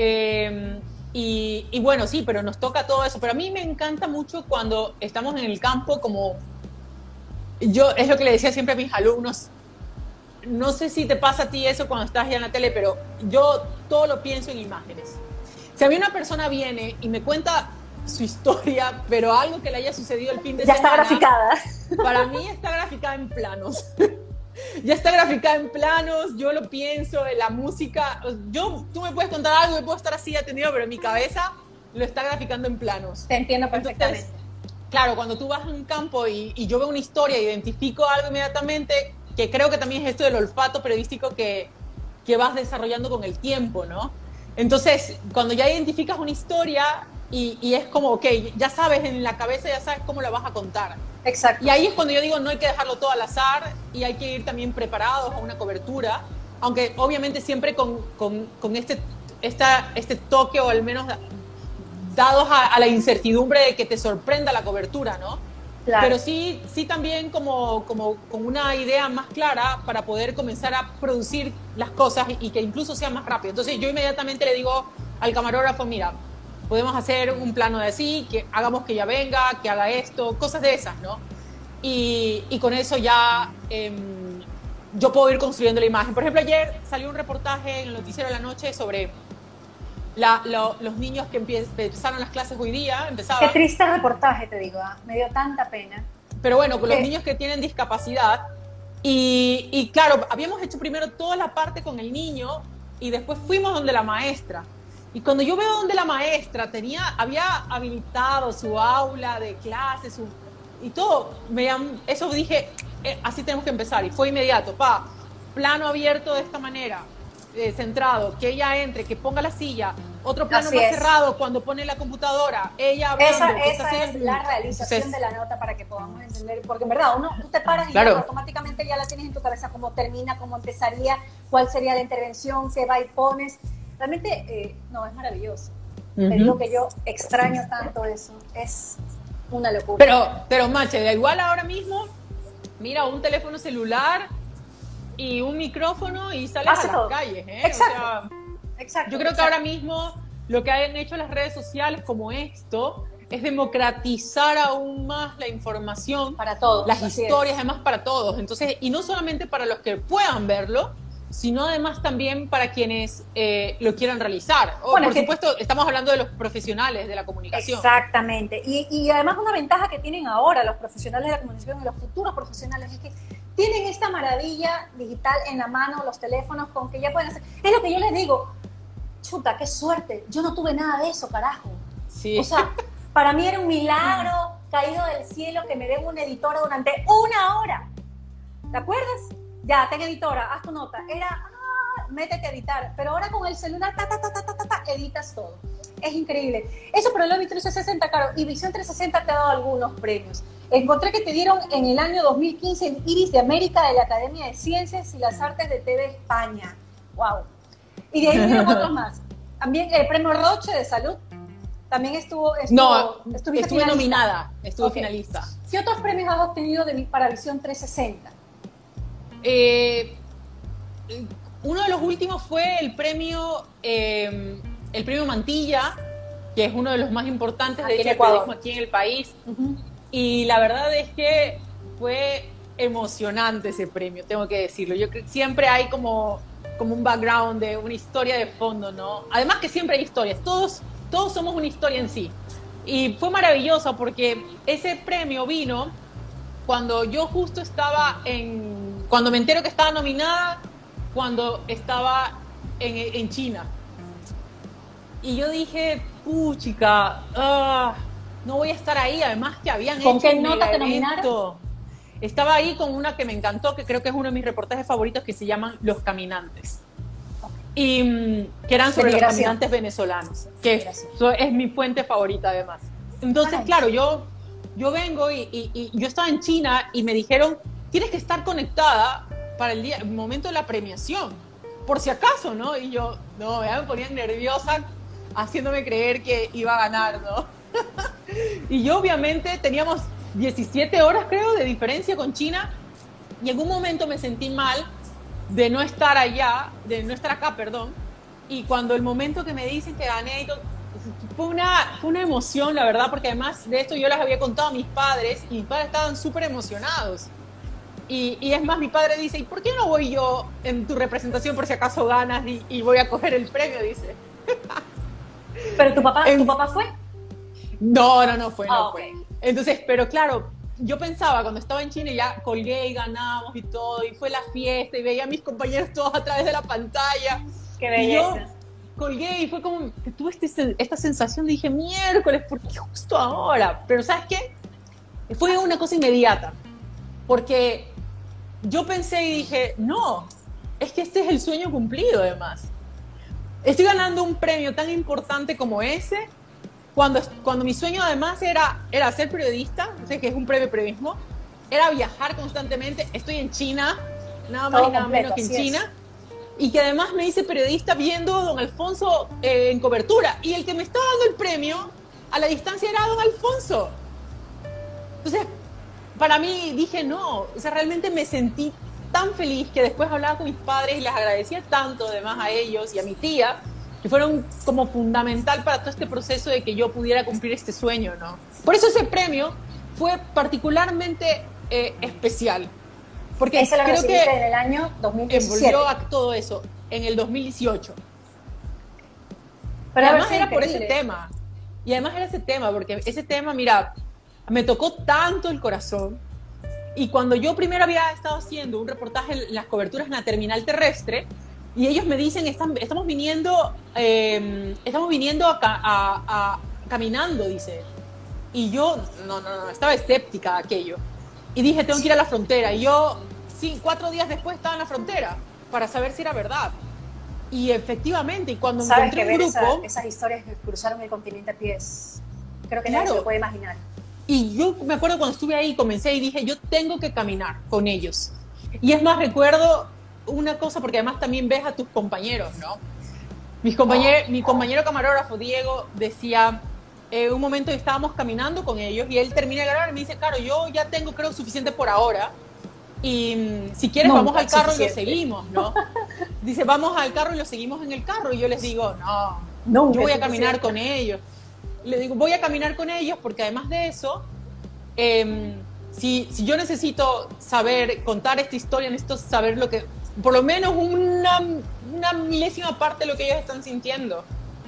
Eh, y, y, bueno, sí, pero nos toca todo eso. Pero a mí me encanta mucho cuando estamos en el campo, como yo, es lo que le decía siempre a mis alumnos. No sé si te pasa a ti eso cuando estás ya en la tele, pero yo todo lo pienso en imágenes. Si a mí una persona viene y me cuenta su historia, pero algo que le haya sucedido el fin de ya semana. Ya está graficada. Para mí está graficada en planos ya está graficada en planos, yo lo pienso, en la música. Yo, tú me puedes contar algo y puedo estar así atendido, pero en mi cabeza lo está graficando en planos. Te entiendo perfectamente. Entonces, claro, cuando tú vas a un campo y, y, yo veo una historia, identifico algo inmediatamente, que creo que también es esto del olfato periodístico que, que vas desarrollando con el tiempo, ¿no? Entonces, cuando ya identificas una historia y, y es como, ok, ya sabes en la cabeza, ya sabes cómo la vas a contar. Exacto. Y ahí es cuando yo digo, no hay que dejarlo todo al azar y hay que ir también preparados a una cobertura, aunque obviamente siempre con, con, con este, esta, este toque o al menos dados a, a, la incertidumbre de que te sorprenda la cobertura, ¿no? Claro. Pero sí, sí también como, como con una idea más clara para poder comenzar a producir las cosas y, y que incluso sea más rápido. Entonces yo inmediatamente le digo al camarógrafo, mira, podemos hacer un plano de así, que hagamos que ella venga, que haga esto, cosas de esas, ¿no? Y, y con eso ya eh, yo puedo ir construyendo la imagen. Por ejemplo, ayer salió un reportaje en el Noticiero de la Noche sobre la, lo, los niños que empezaron las clases hoy día. Empezaban, Qué triste reportaje, te digo, ¿eh? me dio tanta pena. Pero bueno, con los niños que tienen discapacidad. Y, y claro, habíamos hecho primero toda la parte con el niño y después fuimos donde la maestra. Y cuando yo veo donde la maestra tenía, había habilitado su aula de clases su, y todo, me, eso dije, eh, así tenemos que empezar. Y fue inmediato, pa, plano abierto de esta manera, eh, centrado, que ella entre, que ponga la silla, otro plano Así más es. cerrado cuando pone la computadora, ella hablando. Esa, esa es haciendo- la realización Entonces, de la nota para que podamos entender, porque en verdad uno, tú te paras y Claro. ya automáticamente ya la tienes en tu cabeza, cómo termina, cómo empezaría, cuál sería la intervención, qué va y pones. Realmente, eh, no, es maravilloso. Te Ujú. digo que yo extraño tanto eso, es una locura. Pero, pero mache, da igual ahora mismo, mira, un teléfono celular y un micrófono y sales Hace a las todo. calles, ¿eh? Exacto. O sea, Exacto. yo creo que exacto. ahora mismo lo que han hecho las redes sociales como esto es democratizar aún más la información, para todos. las historias, además para todos. Entonces, y no solamente para los que puedan verlo, sino además también para quienes eh, lo quieran realizar. O, Bueno, por es que- supuesto, estamos hablando de los profesionales de la comunicación. Exactamente. Y, y además una ventaja que tienen ahora los profesionales de la comunicación y los futuros profesionales es que tienen esta maravilla digital en la mano, los teléfonos, con que ya pueden hacer. Es lo que yo les digo. Chuta, qué suerte. Yo no tuve nada de eso, carajo. Sí. O sea, para mí era un milagro caído del cielo que me den una editora durante una hora. ¿Te acuerdas? Ya, ten editora, haz tu nota. Era, ah, métete a editar. Pero ahora con el celular, ta, ta, ta, ta, ta, ta, ta, editas todo. es increíble. Eso el lobby 360, claro, y Visión 360 te ha dado algunos premios. Encontré que te dieron en el año 2015 el Iris de América de la Academia de Ciencias y las Artes de TV España. ¡Wow! Y de ahí vinieron otros más. También el premio Roche de Salud. También estuvo. no, estuve nominada, estuve finalista. ¿Qué otros premios has obtenido de, para Visión 360? Eh, uno de los últimos fue el premio, eh, el premio Mantilla, que es uno de los más importantes de hecho aquí en el país. Y la verdad es que fue emocionante ese premio, tengo que decirlo. Yo creo que siempre hay como, como un background de una historia de fondo, ¿no? Además que siempre hay historias, todos, todos somos una historia en sí. Y fue maravilloso porque ese premio vino cuando yo justo estaba en, cuando me entero que estaba nominada, cuando estaba en, en China. Y yo dije, puchica, ah, no voy a estar ahí, además que habían ¿Con qué nota te nominaron? Estaba ahí con una que me encantó, que creo que es uno de mis reportajes favoritos, que se llaman Los Caminantes. Y mm, que eran sobre los caminantes venezolanos, que es, es, mi fuente favorita además. Entonces, claro, yo, yo vengo y, y, yo estaba en China y me dijeron, tienes que estar conectada para el, día, el momento de la premiación, por si acaso, ¿no? Y yo, no, me ponía nerviosa haciéndome creer que iba a ganar, ¿no? y yo obviamente teníamos 17 horas, creo, de diferencia con China. Y en un momento me sentí mal de no estar allá, de no estar acá, perdón. Y cuando el momento que me dicen que gané, fue una, fue una emoción, la verdad, porque además de esto yo les había contado a mis padres y mis padres estaban súper emocionados. Y, y, es más, mi padre dice, ¿y por qué no voy yo en tu representación por si acaso ganas y, y voy a coger el premio? Dice. ¿Pero tu papá, ¿tu papá fue? No, no, no fue, no ah, fue. Entonces, pero claro, yo pensaba cuando estaba en China ya colgué y ganamos y todo, y fue la fiesta y veía a mis compañeros todos a través de la pantalla. Qué belleza. colgué y fue como que tuve este, esta sensación, dije, miércoles, ¿por qué justo ahora? Pero ¿sabes qué? Fue una cosa inmediata, porque yo pensé y dije, no, es que este es el sueño cumplido además. Estoy ganando un premio tan importante como ese cuando, cuando mi sueño además era, era ser periodista, sé que es un premio periodismo, era viajar constantemente. Estoy en China, nada más y nada menos que en China. Y que además me hice periodista viendo a don Alfonso eh, en cobertura. Y el que me estaba dando el premio a la distancia era don Alfonso. Entonces, para mí dije, no, o sea, realmente me sentí tan feliz que después hablaba con mis padres y les agradecía tanto además a ellos y a mi tía que fueron como fundamental para todo este proceso de que yo pudiera cumplir este sueño, ¿no? Por eso ese premio fue particularmente eh, especial. Porque Ese lo creo que en el año 2017. Envolvió a todo eso en el 2018. Pero además era por ese tema. Y además era ese tema, porque ese tema, mira, me tocó tanto el corazón. Y cuando yo primero había estado haciendo un reportaje en las coberturas en la terminal terrestre, y ellos me dicen, estamos viniendo, em, estamos viniendo a, caminando, dice. Y yo, no, no, no, estaba escéptica a aquello. Y dije, tengo que ir a la frontera. Y yo, sí, cuatro días después estaba en la frontera para saber si era verdad. Y efectivamente, y cuando encontré un grupo... esas historias que cruzaron el continente a pies, creo que nadie se lo puede imaginar. Y yo me acuerdo cuando estuve ahí, comencé y dije, yo tengo que caminar con ellos. Y es más, recuerdo una cosa, porque además también ves a tus compañeros, ¿no? Mis compañeros, mi compañero camarógrafo, Diego, decía, en un momento estábamos caminando con ellos y él termina de grabar y me dice, claro, yo ya tengo creo suficiente por ahora y mm, si quieres vamos al carro y lo seguimos, ¿no? Dice, vamos al carro y lo seguimos en el carro y yo les digo, no, yo voy a caminar con ellos. Le digo, voy a caminar con ellos porque además de eso, em, si, si, yo necesito saber, contar esta historia, necesito saber lo que, por lo menos una, una milésima parte de lo que ellos están sintiendo.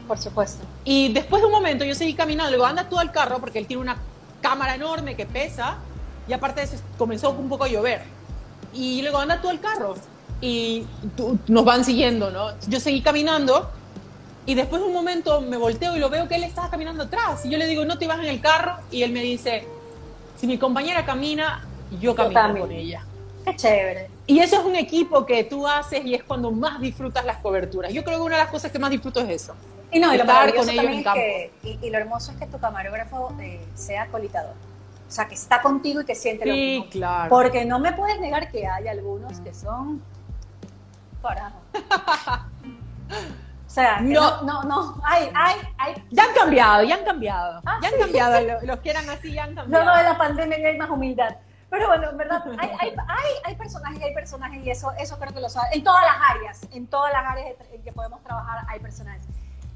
Por supuesto. Y después de un momento yo seguí caminando, luego anda tú al carro porque él tiene una cámara enorme que pesa y aparte de eso comenzó un poco a llover. Y luego anda tú al carro y nos van siguiendo, ¿no? Yo seguí caminando y después de un momento me volteo y lo veo que él estaba caminando atrás. Y yo le digo, no te vas en el carro. Y él me dice, si mi compañera camina, yo camino con ella. Qué chévere. Y eso es un equipo que tú haces y es cuando más disfrutas las coberturas. Yo creo que una de las cosas que más disfruto es eso. Y no, y lo con ellos es que, y, y lo hermoso es que tu camarógrafo eh, sea colitador. O sea, que está contigo y que siente lo mismo. claro. Porque no me puedes negar que hay algunos que son carajo. O sea, no, No. no, no, hay, hay, hay. Ya han cambiado, ya han cambiado. Ah, ya han sí. cambiado. lo- Los que eran así ya han No, cambiado. no, de la pandemia ya hay más humildad. Pero bueno, en verdad, hay, hay, hay, hay personajes, hay personajes y eso, eso creo que lo sabe. En todas las áreas, en todas las áreas en que podemos trabajar hay personajes.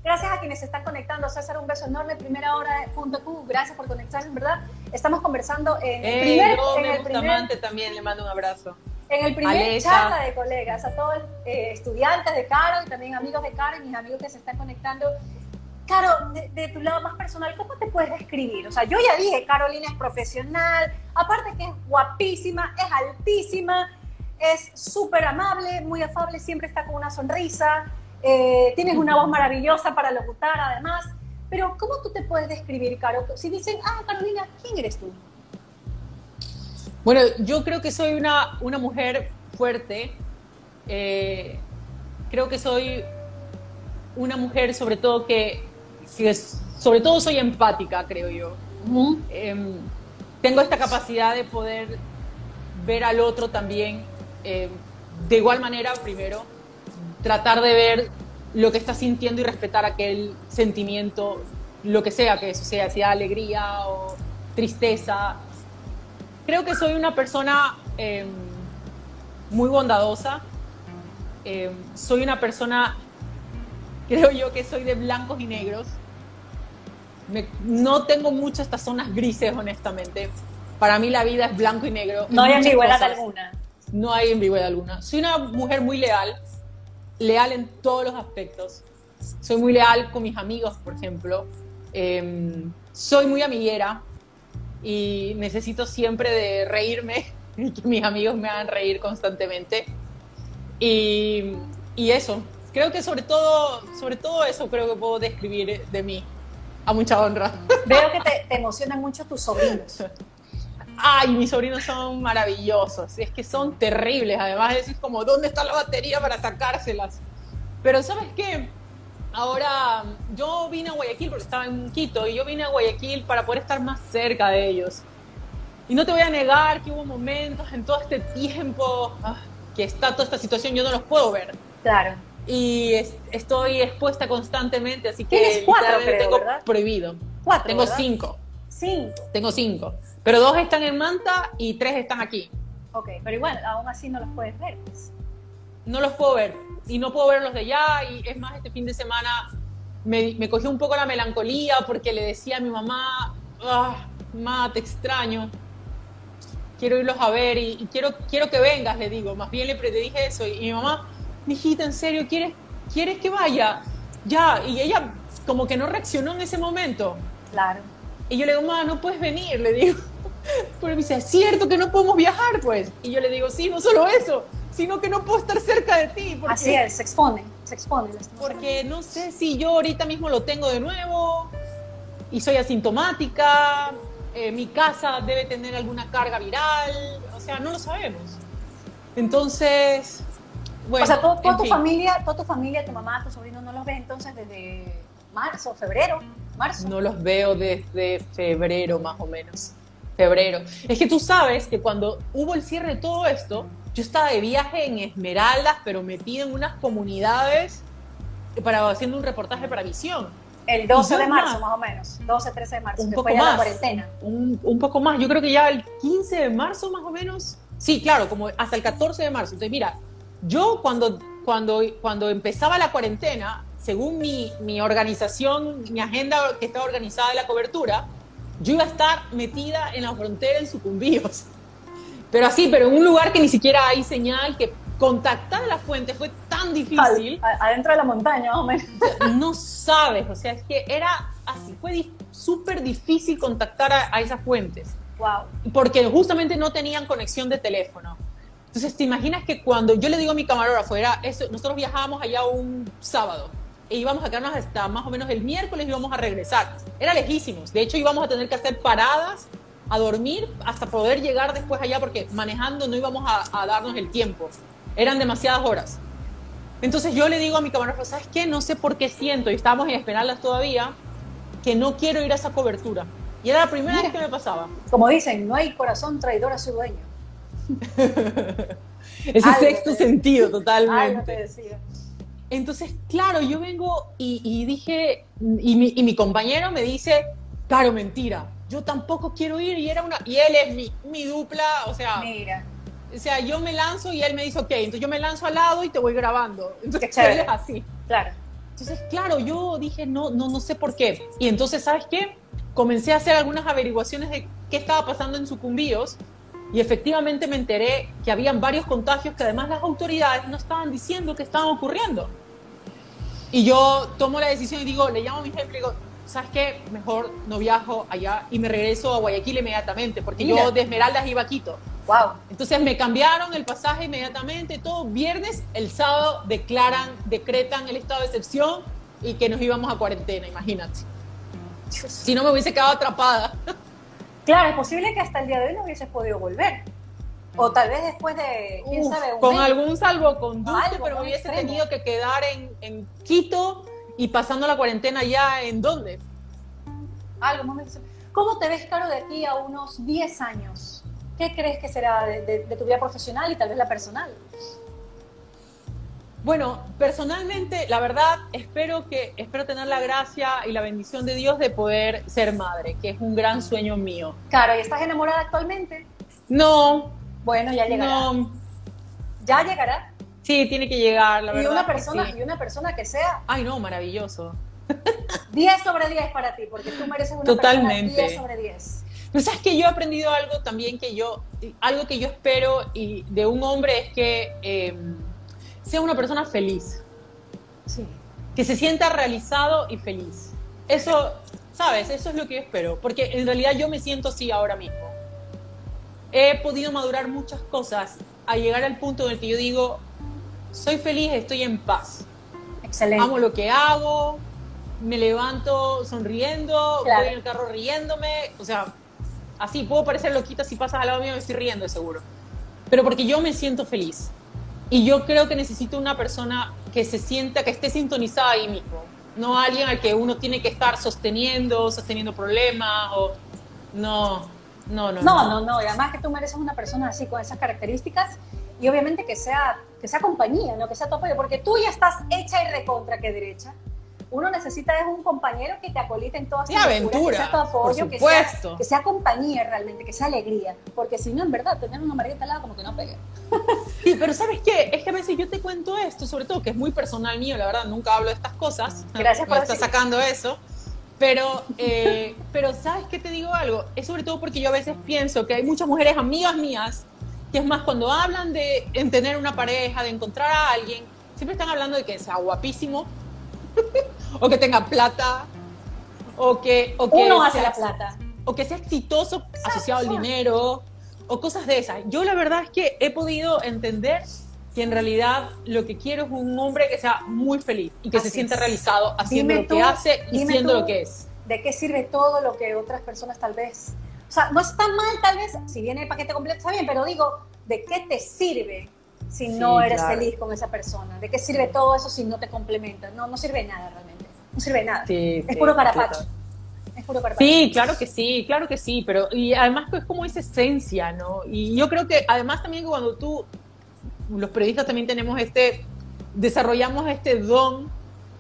Gracias a quienes se están conectando. César, un beso enorme. Primera hora de punto Q. Gracias por conectarse, en verdad. Estamos conversando en el primer, yo en me el primer, amante también, le mando un abrazo. En el primer Alecha. charla de colegas, a todos eh, estudiantes de Caro y también amigos de Caro y mis amigos que se están conectando. Caro, de, de tu lado más personal, ¿cómo te puedes describir? O sea, yo ya dije, Carolina es profesional, aparte que es guapísima, es altísima, es súper amable, muy afable, siempre está con una sonrisa, eh, tienes una voz maravillosa para locutar además. Pero, ¿cómo tú te puedes describir, Caro? Si dicen, ah, Carolina, ¿quién eres tú? Bueno, yo creo que soy una, una mujer fuerte. eh, creo que soy una mujer sobre todo que, que es- sobre todo soy empática, creo yo. Em, tengo esta capacidad de poder ver al otro también em, de igual manera, primero, tratar de ver lo que está sintiendo y respetar aquel sentimiento, lo que sea que eso sea, sea alegría o tristeza. Creo que soy una persona em, muy bondadosa. Em, soy una persona, creo yo que soy de blancos y negros. Me- no tengo muchas estas zonas grises, honestamente. Para mí la vida es blanco y negro. No hay ambigüedad alguna. No hay ambigüedad alguna. Soy una mujer muy leal, leal en todos los aspectos. Soy muy leal con mis amigos, por ejemplo. Em, soy muy amiguera y necesito siempre de reírme y que mis amigos me hagan reír constantemente. Y, y eso, creo que sobre todo, sobre todo eso creo que puedo describir de mí, a mucha honra. Veo que te, te emocionan mucho tus sobrinos. Ay, mis sobrinos son maravillosos. Es que son terribles. Además, decís como, ¿dónde está la batería para sacárselas? Pero ¿sabes qué? Ahora, yo vine a Guayaquil porque estaba en Quito y yo vine a Guayaquil para poder estar más cerca de ellos. Y no te voy a negar que hubo momentos en todo este tiempo ah, que está toda esta situación, yo no los puedo ver. Claro. Y es- estoy expuesta constantemente, así que Tienes cuatro, creo, tengo ¿verdad? prohibido. Cuatro. Tengo ¿verdad? cinco. Cinco. Tengo cinco. Pero dos están en Manta y tres están aquí. Ok, pero igual, aún así no los puedes ver. pues. No los puedo ver. Y no puedo ver los de allá. Y es más, este fin de semana me, me cogió un poco la melancolía porque le decía a mi mamá, ah, mamá, te extraño. Quiero irlos a ver y, y quiero, quiero que vengas, le digo. Más bien le, le dije eso. Y mi mamá, mijita, ¿en serio quieres, quieres que vaya? Ya. Y ella como que no reaccionó en ese momento. Claro. Y yo le digo, mamá, no puedes venir, le digo. Porque me dice, es cierto que no podemos viajar, pues. Y yo le digo, sí, no solo eso, sino que no puedo estar cerca de ti. Porque, Así es, se expone, se expone. Porque no sé si yo ahorita mismo lo tengo de nuevo y soy asintomática, eh, mi casa debe tener alguna carga viral, o sea, no lo sabemos. Entonces, bueno. o sea, todo- toda tu fin. familia, toda tu familia, tu mamá, tu sobrino, no los ves entonces desde marzo, febrero, marzo. No los veo desde febrero más o menos. Febrero. Es que tú sabes que cuando hubo el cierre de todo esto, yo estaba de viaje en Esmeraldas, pero metida en unas comunidades para haciendo un reportaje para Visión. El 12 Y yo de marzo, más. más o menos. 12, 13 de marzo, Un que poco fue ya la más. cuarentena. Un, un poco más. Yo creo que ya el 15 de marzo más o menos. Sí, claro, como hasta el 14 de marzo. Entonces, mira, yo cuando, cuando, cuando empezaba la cuarentena, según mi, mi organización, mi agenda que estaba organizada de la cobertura, yo iba a estar metida en la frontera en Sucumbíos. Pero así, pero en un lugar que ni siquiera hay señal, que contactar a la fuente fue tan difícil Al- adentro de la montaña, más o menos. no sabes, o sea, es que era así, fue di- súper difícil contactar a, a esas fuentes, Wow. porque justamente no tenían conexión de teléfono. Entonces, ¿te imaginas que cuando yo le digo a mi camarógrafo, era eso, nosotros viajábamos allá un sábado e íbamos a quedarnos hasta más o menos el miércoles y íbamos a regresar. Era lejísimos, de hecho íbamos a tener que hacer paradas a dormir hasta poder llegar después allá porque manejando no íbamos a, a darnos el tiempo. Eran demasiadas horas. Entonces yo le digo a mi camarógrafo, ¿sabes qué? No sé por qué siento, y estamos en Esmeraldas todavía, que no quiero ir a esa cobertura. Y era la primera vez que me pasaba. Como dicen, no hay corazón traidor a su dueño. Ese sexto sentido, totalmente. Algo te decía. Entonces, claro, yo vengo y, dije, y mi, y mi, compañero me dice, claro, mentira, yo tampoco quiero ir y era una, y él es mi, mi dupla, o sea, Mira. o sea, yo me lanzo y él me dice, ok, entonces yo me lanzo al lado y te voy grabando. Entonces, él es así. Claro. Entonces, claro, yo dije, no, no, no sé por qué. Y entonces, ¿sabes qué? Comencé a hacer algunas averiguaciones de qué estaba pasando en Sucumbíos y efectivamente me enteré que habían varios contagios que además las autoridades no estaban diciendo que estaban ocurriendo. Y yo tomo la decisión y digo, le llamo a mi jefe y digo, ¿sabes qué? Mejor no viajo allá y me regreso a Guayaquil inmediatamente, porque Mira. yo de Esmeraldas iba a Quito. Wow. Entonces me cambiaron el pasaje inmediatamente, todo viernes, el sábado declaran, decretan el estado de excepción y que nos íbamos a cuarentena, imagínate. Si no me hubiese quedado atrapada. Claro, es posible que hasta el día de hoy no hubieses podido volver. O tal vez después de, quién Uf, sabe, un con mes. algún salvoconducto, Algo pero me hubiese extremo. tenido que quedar en, en Quito y pasando la cuarentena ya en dónde. Algo ¿Cómo te ves, Caro, de aquí a unos 10 años? ¿Qué crees que será de, de- de tu vida profesional y tal vez la personal? Bueno, personalmente, la verdad, espero que espero tener la gracia y la bendición de Dios de poder ser madre, que es un gran sueño mío. Caro, ¿y estás enamorada actualmente? No, Bueno, ya llegará. no, Ya llegará. Sí, tiene que llegar, la y verdad. una persona, sí. y una persona que sea Ay, no, maravilloso. 10 sobre 10 para ti, porque tú mereces una Totalmente. persona 10 sobre 10. Pero sabes que yo he aprendido algo también que yo, algo que yo espero y de un hombre es que eh, sea una persona feliz, Sí. que se sienta realizado y feliz. Eso, sabes, eso es lo que yo espero, porque en realidad yo me siento así ahora mismo. He podido madurar muchas cosas a llegar al punto en el que yo digo, soy feliz, estoy en paz. Excelente. amo lo que hago, me levanto sonriendo, Claro. voy en el carro riéndome, o sea, así puedo parecer loquita si pasas al lado mío me estoy riendo seguro, pero porque yo me siento feliz y yo creo que necesito una persona que se sienta, que esté sintonizada ahí mismo, no alguien al que uno tiene que estar sosteniendo, sosteniendo problemas o no, no, no, No, no, no. Y además que tú mereces una persona así, con esas características. Y obviamente que sea, que sea compañía, ¿no? Que sea tu apoyo. Porque tú ya estás hecha y recontra que derecha. Uno necesita es un compañero que te acolite en todas tus locuras, aventura, que sea tu apoyo, que sea, que sea compañía realmente, que sea alegría. Porque si no, en verdad, tener una margueta al lado como que no pega. Sí, pero ¿sabes qué? Es que a veces yo te cuento esto, sobre todo que es muy personal mío, la verdad, nunca hablo de estas cosas. Gracias por decirlo. sacando eso. Pero, eh, pero ¿sabes qué te digo algo? Es sobre todo porque yo a veces pienso que hay muchas mujeres amigas mías que es más cuando hablan de en tener una pareja, de encontrar a alguien, siempre están hablando de que sea guapísimo, o que tenga plata, o que, o que Uno hace sea- la plata. o que sea exitoso asociado al dinero o cosas de esas. Yo la verdad es que he podido entender que en realidad lo que quiero es un hombre que sea muy feliz y que Así se sienta es. realizado haciendo Dime lo que hace y siendo tú. lo que es. ¿De qué sirve todo lo que otras personas tal vez... O sea, no está mal tal vez, si viene el paquete completo está bien, pero digo, ¿de qué te sirve si no eres claro. feliz con esa persona? ¿De qué sirve todo eso si no te complementa? No, no sirve nada realmente. No sirve nada. Sí, es sí, puro carapacho. total. Es puro carapacho. Sí, claro que sí, claro que sí, pero y además es como esa esencia, ¿no? Y yo creo que además también cuando tú, los periodistas también tenemos este, desarrollamos este don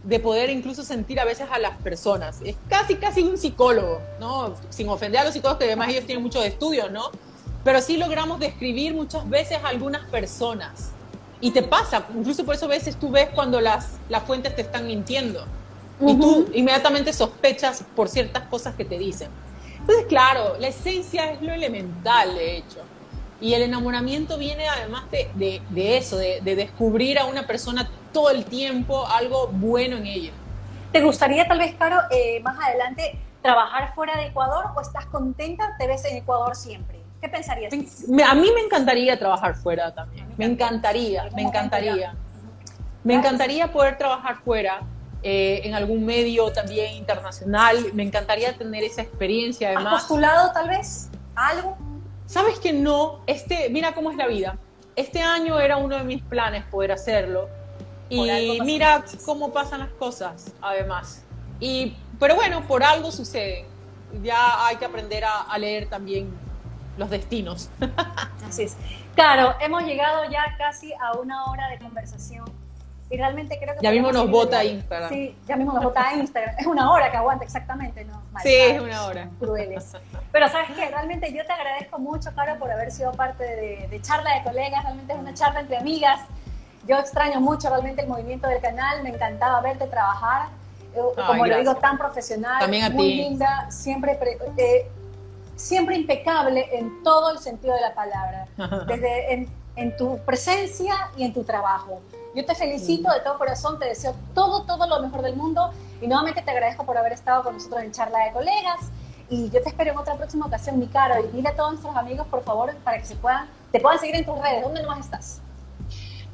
de poder incluso sentir a veces a las personas. Es casi, casi un psicólogo, ¿no? Sin ofender a los psicólogos, que además ellos tienen muchos estudios, ¿no? Pero sí logramos describir muchas veces a algunas personas. Y te pasa, incluso por eso a veces tú ves cuando las, las fuentes te están mintiendo. Y tú inmediatamente sospechas por ciertas cosas que te dicen. Entonces, claro, la esencia es lo elemental, de hecho. Y el enamoramiento viene además de, de- de eso, de, de descubrir a una persona todo el tiempo algo bueno en ella. ¿Te gustaría tal vez, Caro, eh, más adelante trabajar fuera de Ecuador o estás contenta? ¿Te ves en Ecuador siempre? ¿Qué pensarías? A mí me encantaría trabajar fuera también. Me encantaría, me encantaría. Me encantaría poder trabajar fuera, eh, en algún medio también internacional. Me encantaría tener esa experiencia ¿Has además. postulado tal vez a algo? ¿Sabes que no? Este, mira cómo es la vida. Este año era uno de mis planes poder hacerlo Y mira cómo pasan las cosas, además. Y, pero bueno, por algo sucede. Ya hay que aprender a, a leer también los destinos. Así es. Claro, hemos llegado ya casi a una hora de conversación y realmente creo que... Ya mismo nos vota Instagram. Sí, ya mismo nos vota Instagram. Es una hora que aguanta exactamente, ¿no? sí, es una hora. Crueles. Pero sabes qué, realmente yo te agradezco mucho, Caro, por haber sido parte de, de charla de colegas. Realmente es una charla entre amigas. Yo extraño mucho realmente el movimiento del canal. Me encantaba verte trabajar. Eh, como lo digo, tan profesional, También a muy ti. linda, siempre, eh, siempre impecable en todo el sentido de la palabra, desde en, en, tu presencia y en tu trabajo. Yo te felicito de todo corazón, te deseo todo, todo lo mejor del mundo y nuevamente te agradezco por haber estado con nosotros en charla de colegas y yo te espero en otra próxima ocasión, mi caro, y dile a todos nuestros amigos, por favor, para que se puedan, te puedan seguir en tus redes. ¿Dónde nomás estás?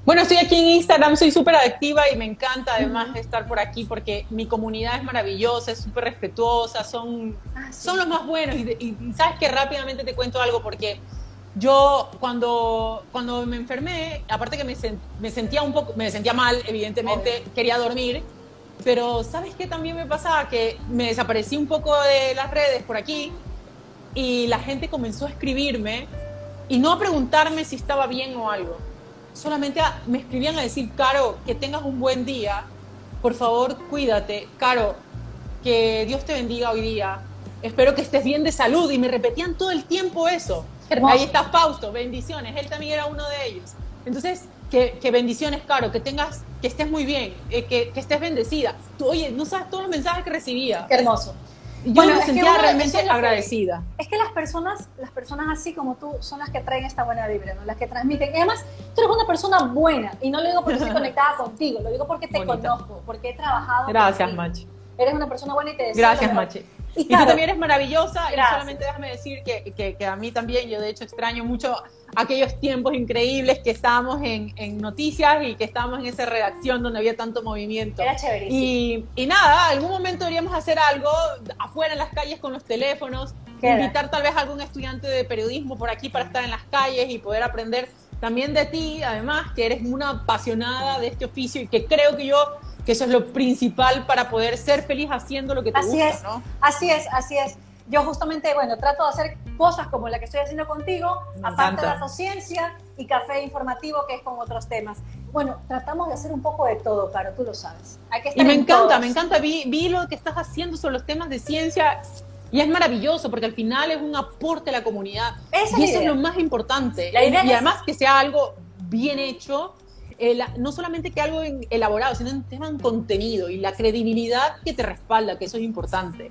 Bueno, estoy aquí en Instagram, soy súper activa y me encanta además de estar por aquí porque mi comunidad es maravillosa, es súper respetuosa, son, ah, sí. son los más buenos. Y, y, y, sabes que rápidamente te cuento algo porque yo cuando, cuando me enfermé, aparte que me, me sentía un poco, me sentía mal, evidentemente, Obvio. quería dormir, pero ¿sabes qué también me pasaba? Que me desaparecí un poco de las redes por aquí y la gente comenzó a escribirme y no a preguntarme si estaba bien o algo solamente a, me escribían a decir, Caro, que tengas un buen día, por favor, cuídate, Caro, que Dios te bendiga hoy día, espero que estés bien de salud, y me repetían todo el tiempo eso. Hermoso. Ahí está Fausto, bendiciones, él también era uno de ellos. Entonces, que, que bendiciones, Caro, que tengas, que estés muy bien, eh, que, que, estés bendecida. Tú, oye, no sabes todos los mensajes que recibía. Qué hermoso. Yo bueno, me sentía realmente agradecida. Que, es que las personas, las personas así como tú son las que traen esta buena vibra, ¿no? las que transmiten. Y además, tú eres una persona buena, y no lo digo porque estoy conectada contigo, lo digo porque te Bonita. conozco, porque he trabajado. Gracias, Machi. Eres una persona buena y te deseo. Gracias, Machi. Y, claro, y, tú también eres maravillosa, gracias. y solamente déjame decir que, que, que, a mí también, yo de hecho extraño mucho aquellos tiempos increíbles que estábamos en, en, noticias y que estábamos en esa redacción donde había tanto movimiento. Era chévere. Y, y nada, algún momento deberíamos hacer algo afuera en las calles con los teléfonos, invitar tal vez a algún estudiante de periodismo por aquí para estar en las calles y poder aprender también de ti, además, que eres una apasionada de este oficio y que creo que yo que eso es lo principal para poder ser feliz haciendo lo que te así gusta, es, ¿no? Así es, así es. Yo justamente, bueno, trato de hacer cosas como la que estoy haciendo contigo, Me aparte encanta. de la ciencia y café informativo, que es con otros temas. Bueno, tratamos de hacer un poco de todo, Caro, tú lo sabes. Hay que estar y me en encanta, todos. me encanta. Vi, vi lo que estás haciendo sobre los temas de ciencia y es maravilloso porque al final es un aporte a la comunidad. Esa y es eso la es lo más importante. La idea y es- además que sea algo bien hecho. No solamente que algo elaborado, sino en tema en contenido y la credibilidad que te respalda, que eso es importante.